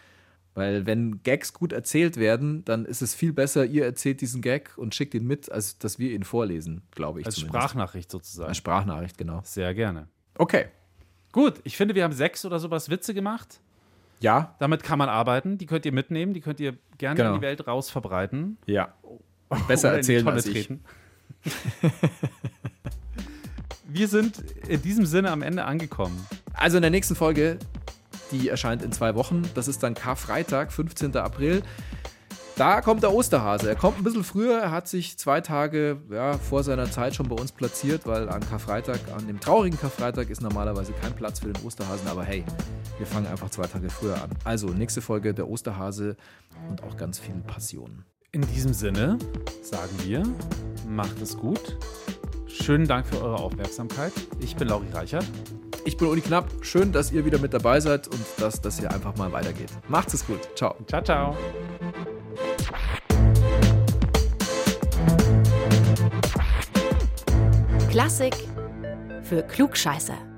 Weil wenn Gags gut erzählt werden, dann ist es viel besser, ihr erzählt diesen Gag und schickt ihn mit, als dass wir ihn vorlesen, glaube ich. Als zumindest. Sprachnachricht sozusagen. Als Sprachnachricht, genau. Sehr gerne. Okay. Gut, ich finde, wir haben sechs oder sowas Witze gemacht. Ja. Damit kann man arbeiten. Die könnt ihr mitnehmen. Die könnt ihr gerne Genau. in die Welt raus verbreiten. Ja. Besser in die erzählen als ich. <laughs> wir sind in diesem Sinne am Ende angekommen. Also in der nächsten Folge, die erscheint in zwei Wochen, das ist dann Karfreitag, 15. April. Da kommt der Osterhase. Er kommt ein bisschen früher, er hat sich zwei Tage ja, vor seiner Zeit schon bei uns platziert, weil an Karfreitag, an dem traurigen Karfreitag ist normalerweise kein Platz für den Osterhasen, aber hey, wir fangen einfach zwei Tage früher an. Also nächste Folge der Osterhase und auch ganz viel Passion. In diesem Sinne sagen wir, macht es gut. Schönen Dank für eure Aufmerksamkeit. Ich bin Lauri Reichert. Ich bin Uli Knapp, schön, dass ihr wieder mit dabei seid und dass das hier einfach mal weitergeht. Macht's es gut. Ciao. Ciao, ciao. Klassik für Klugscheißer.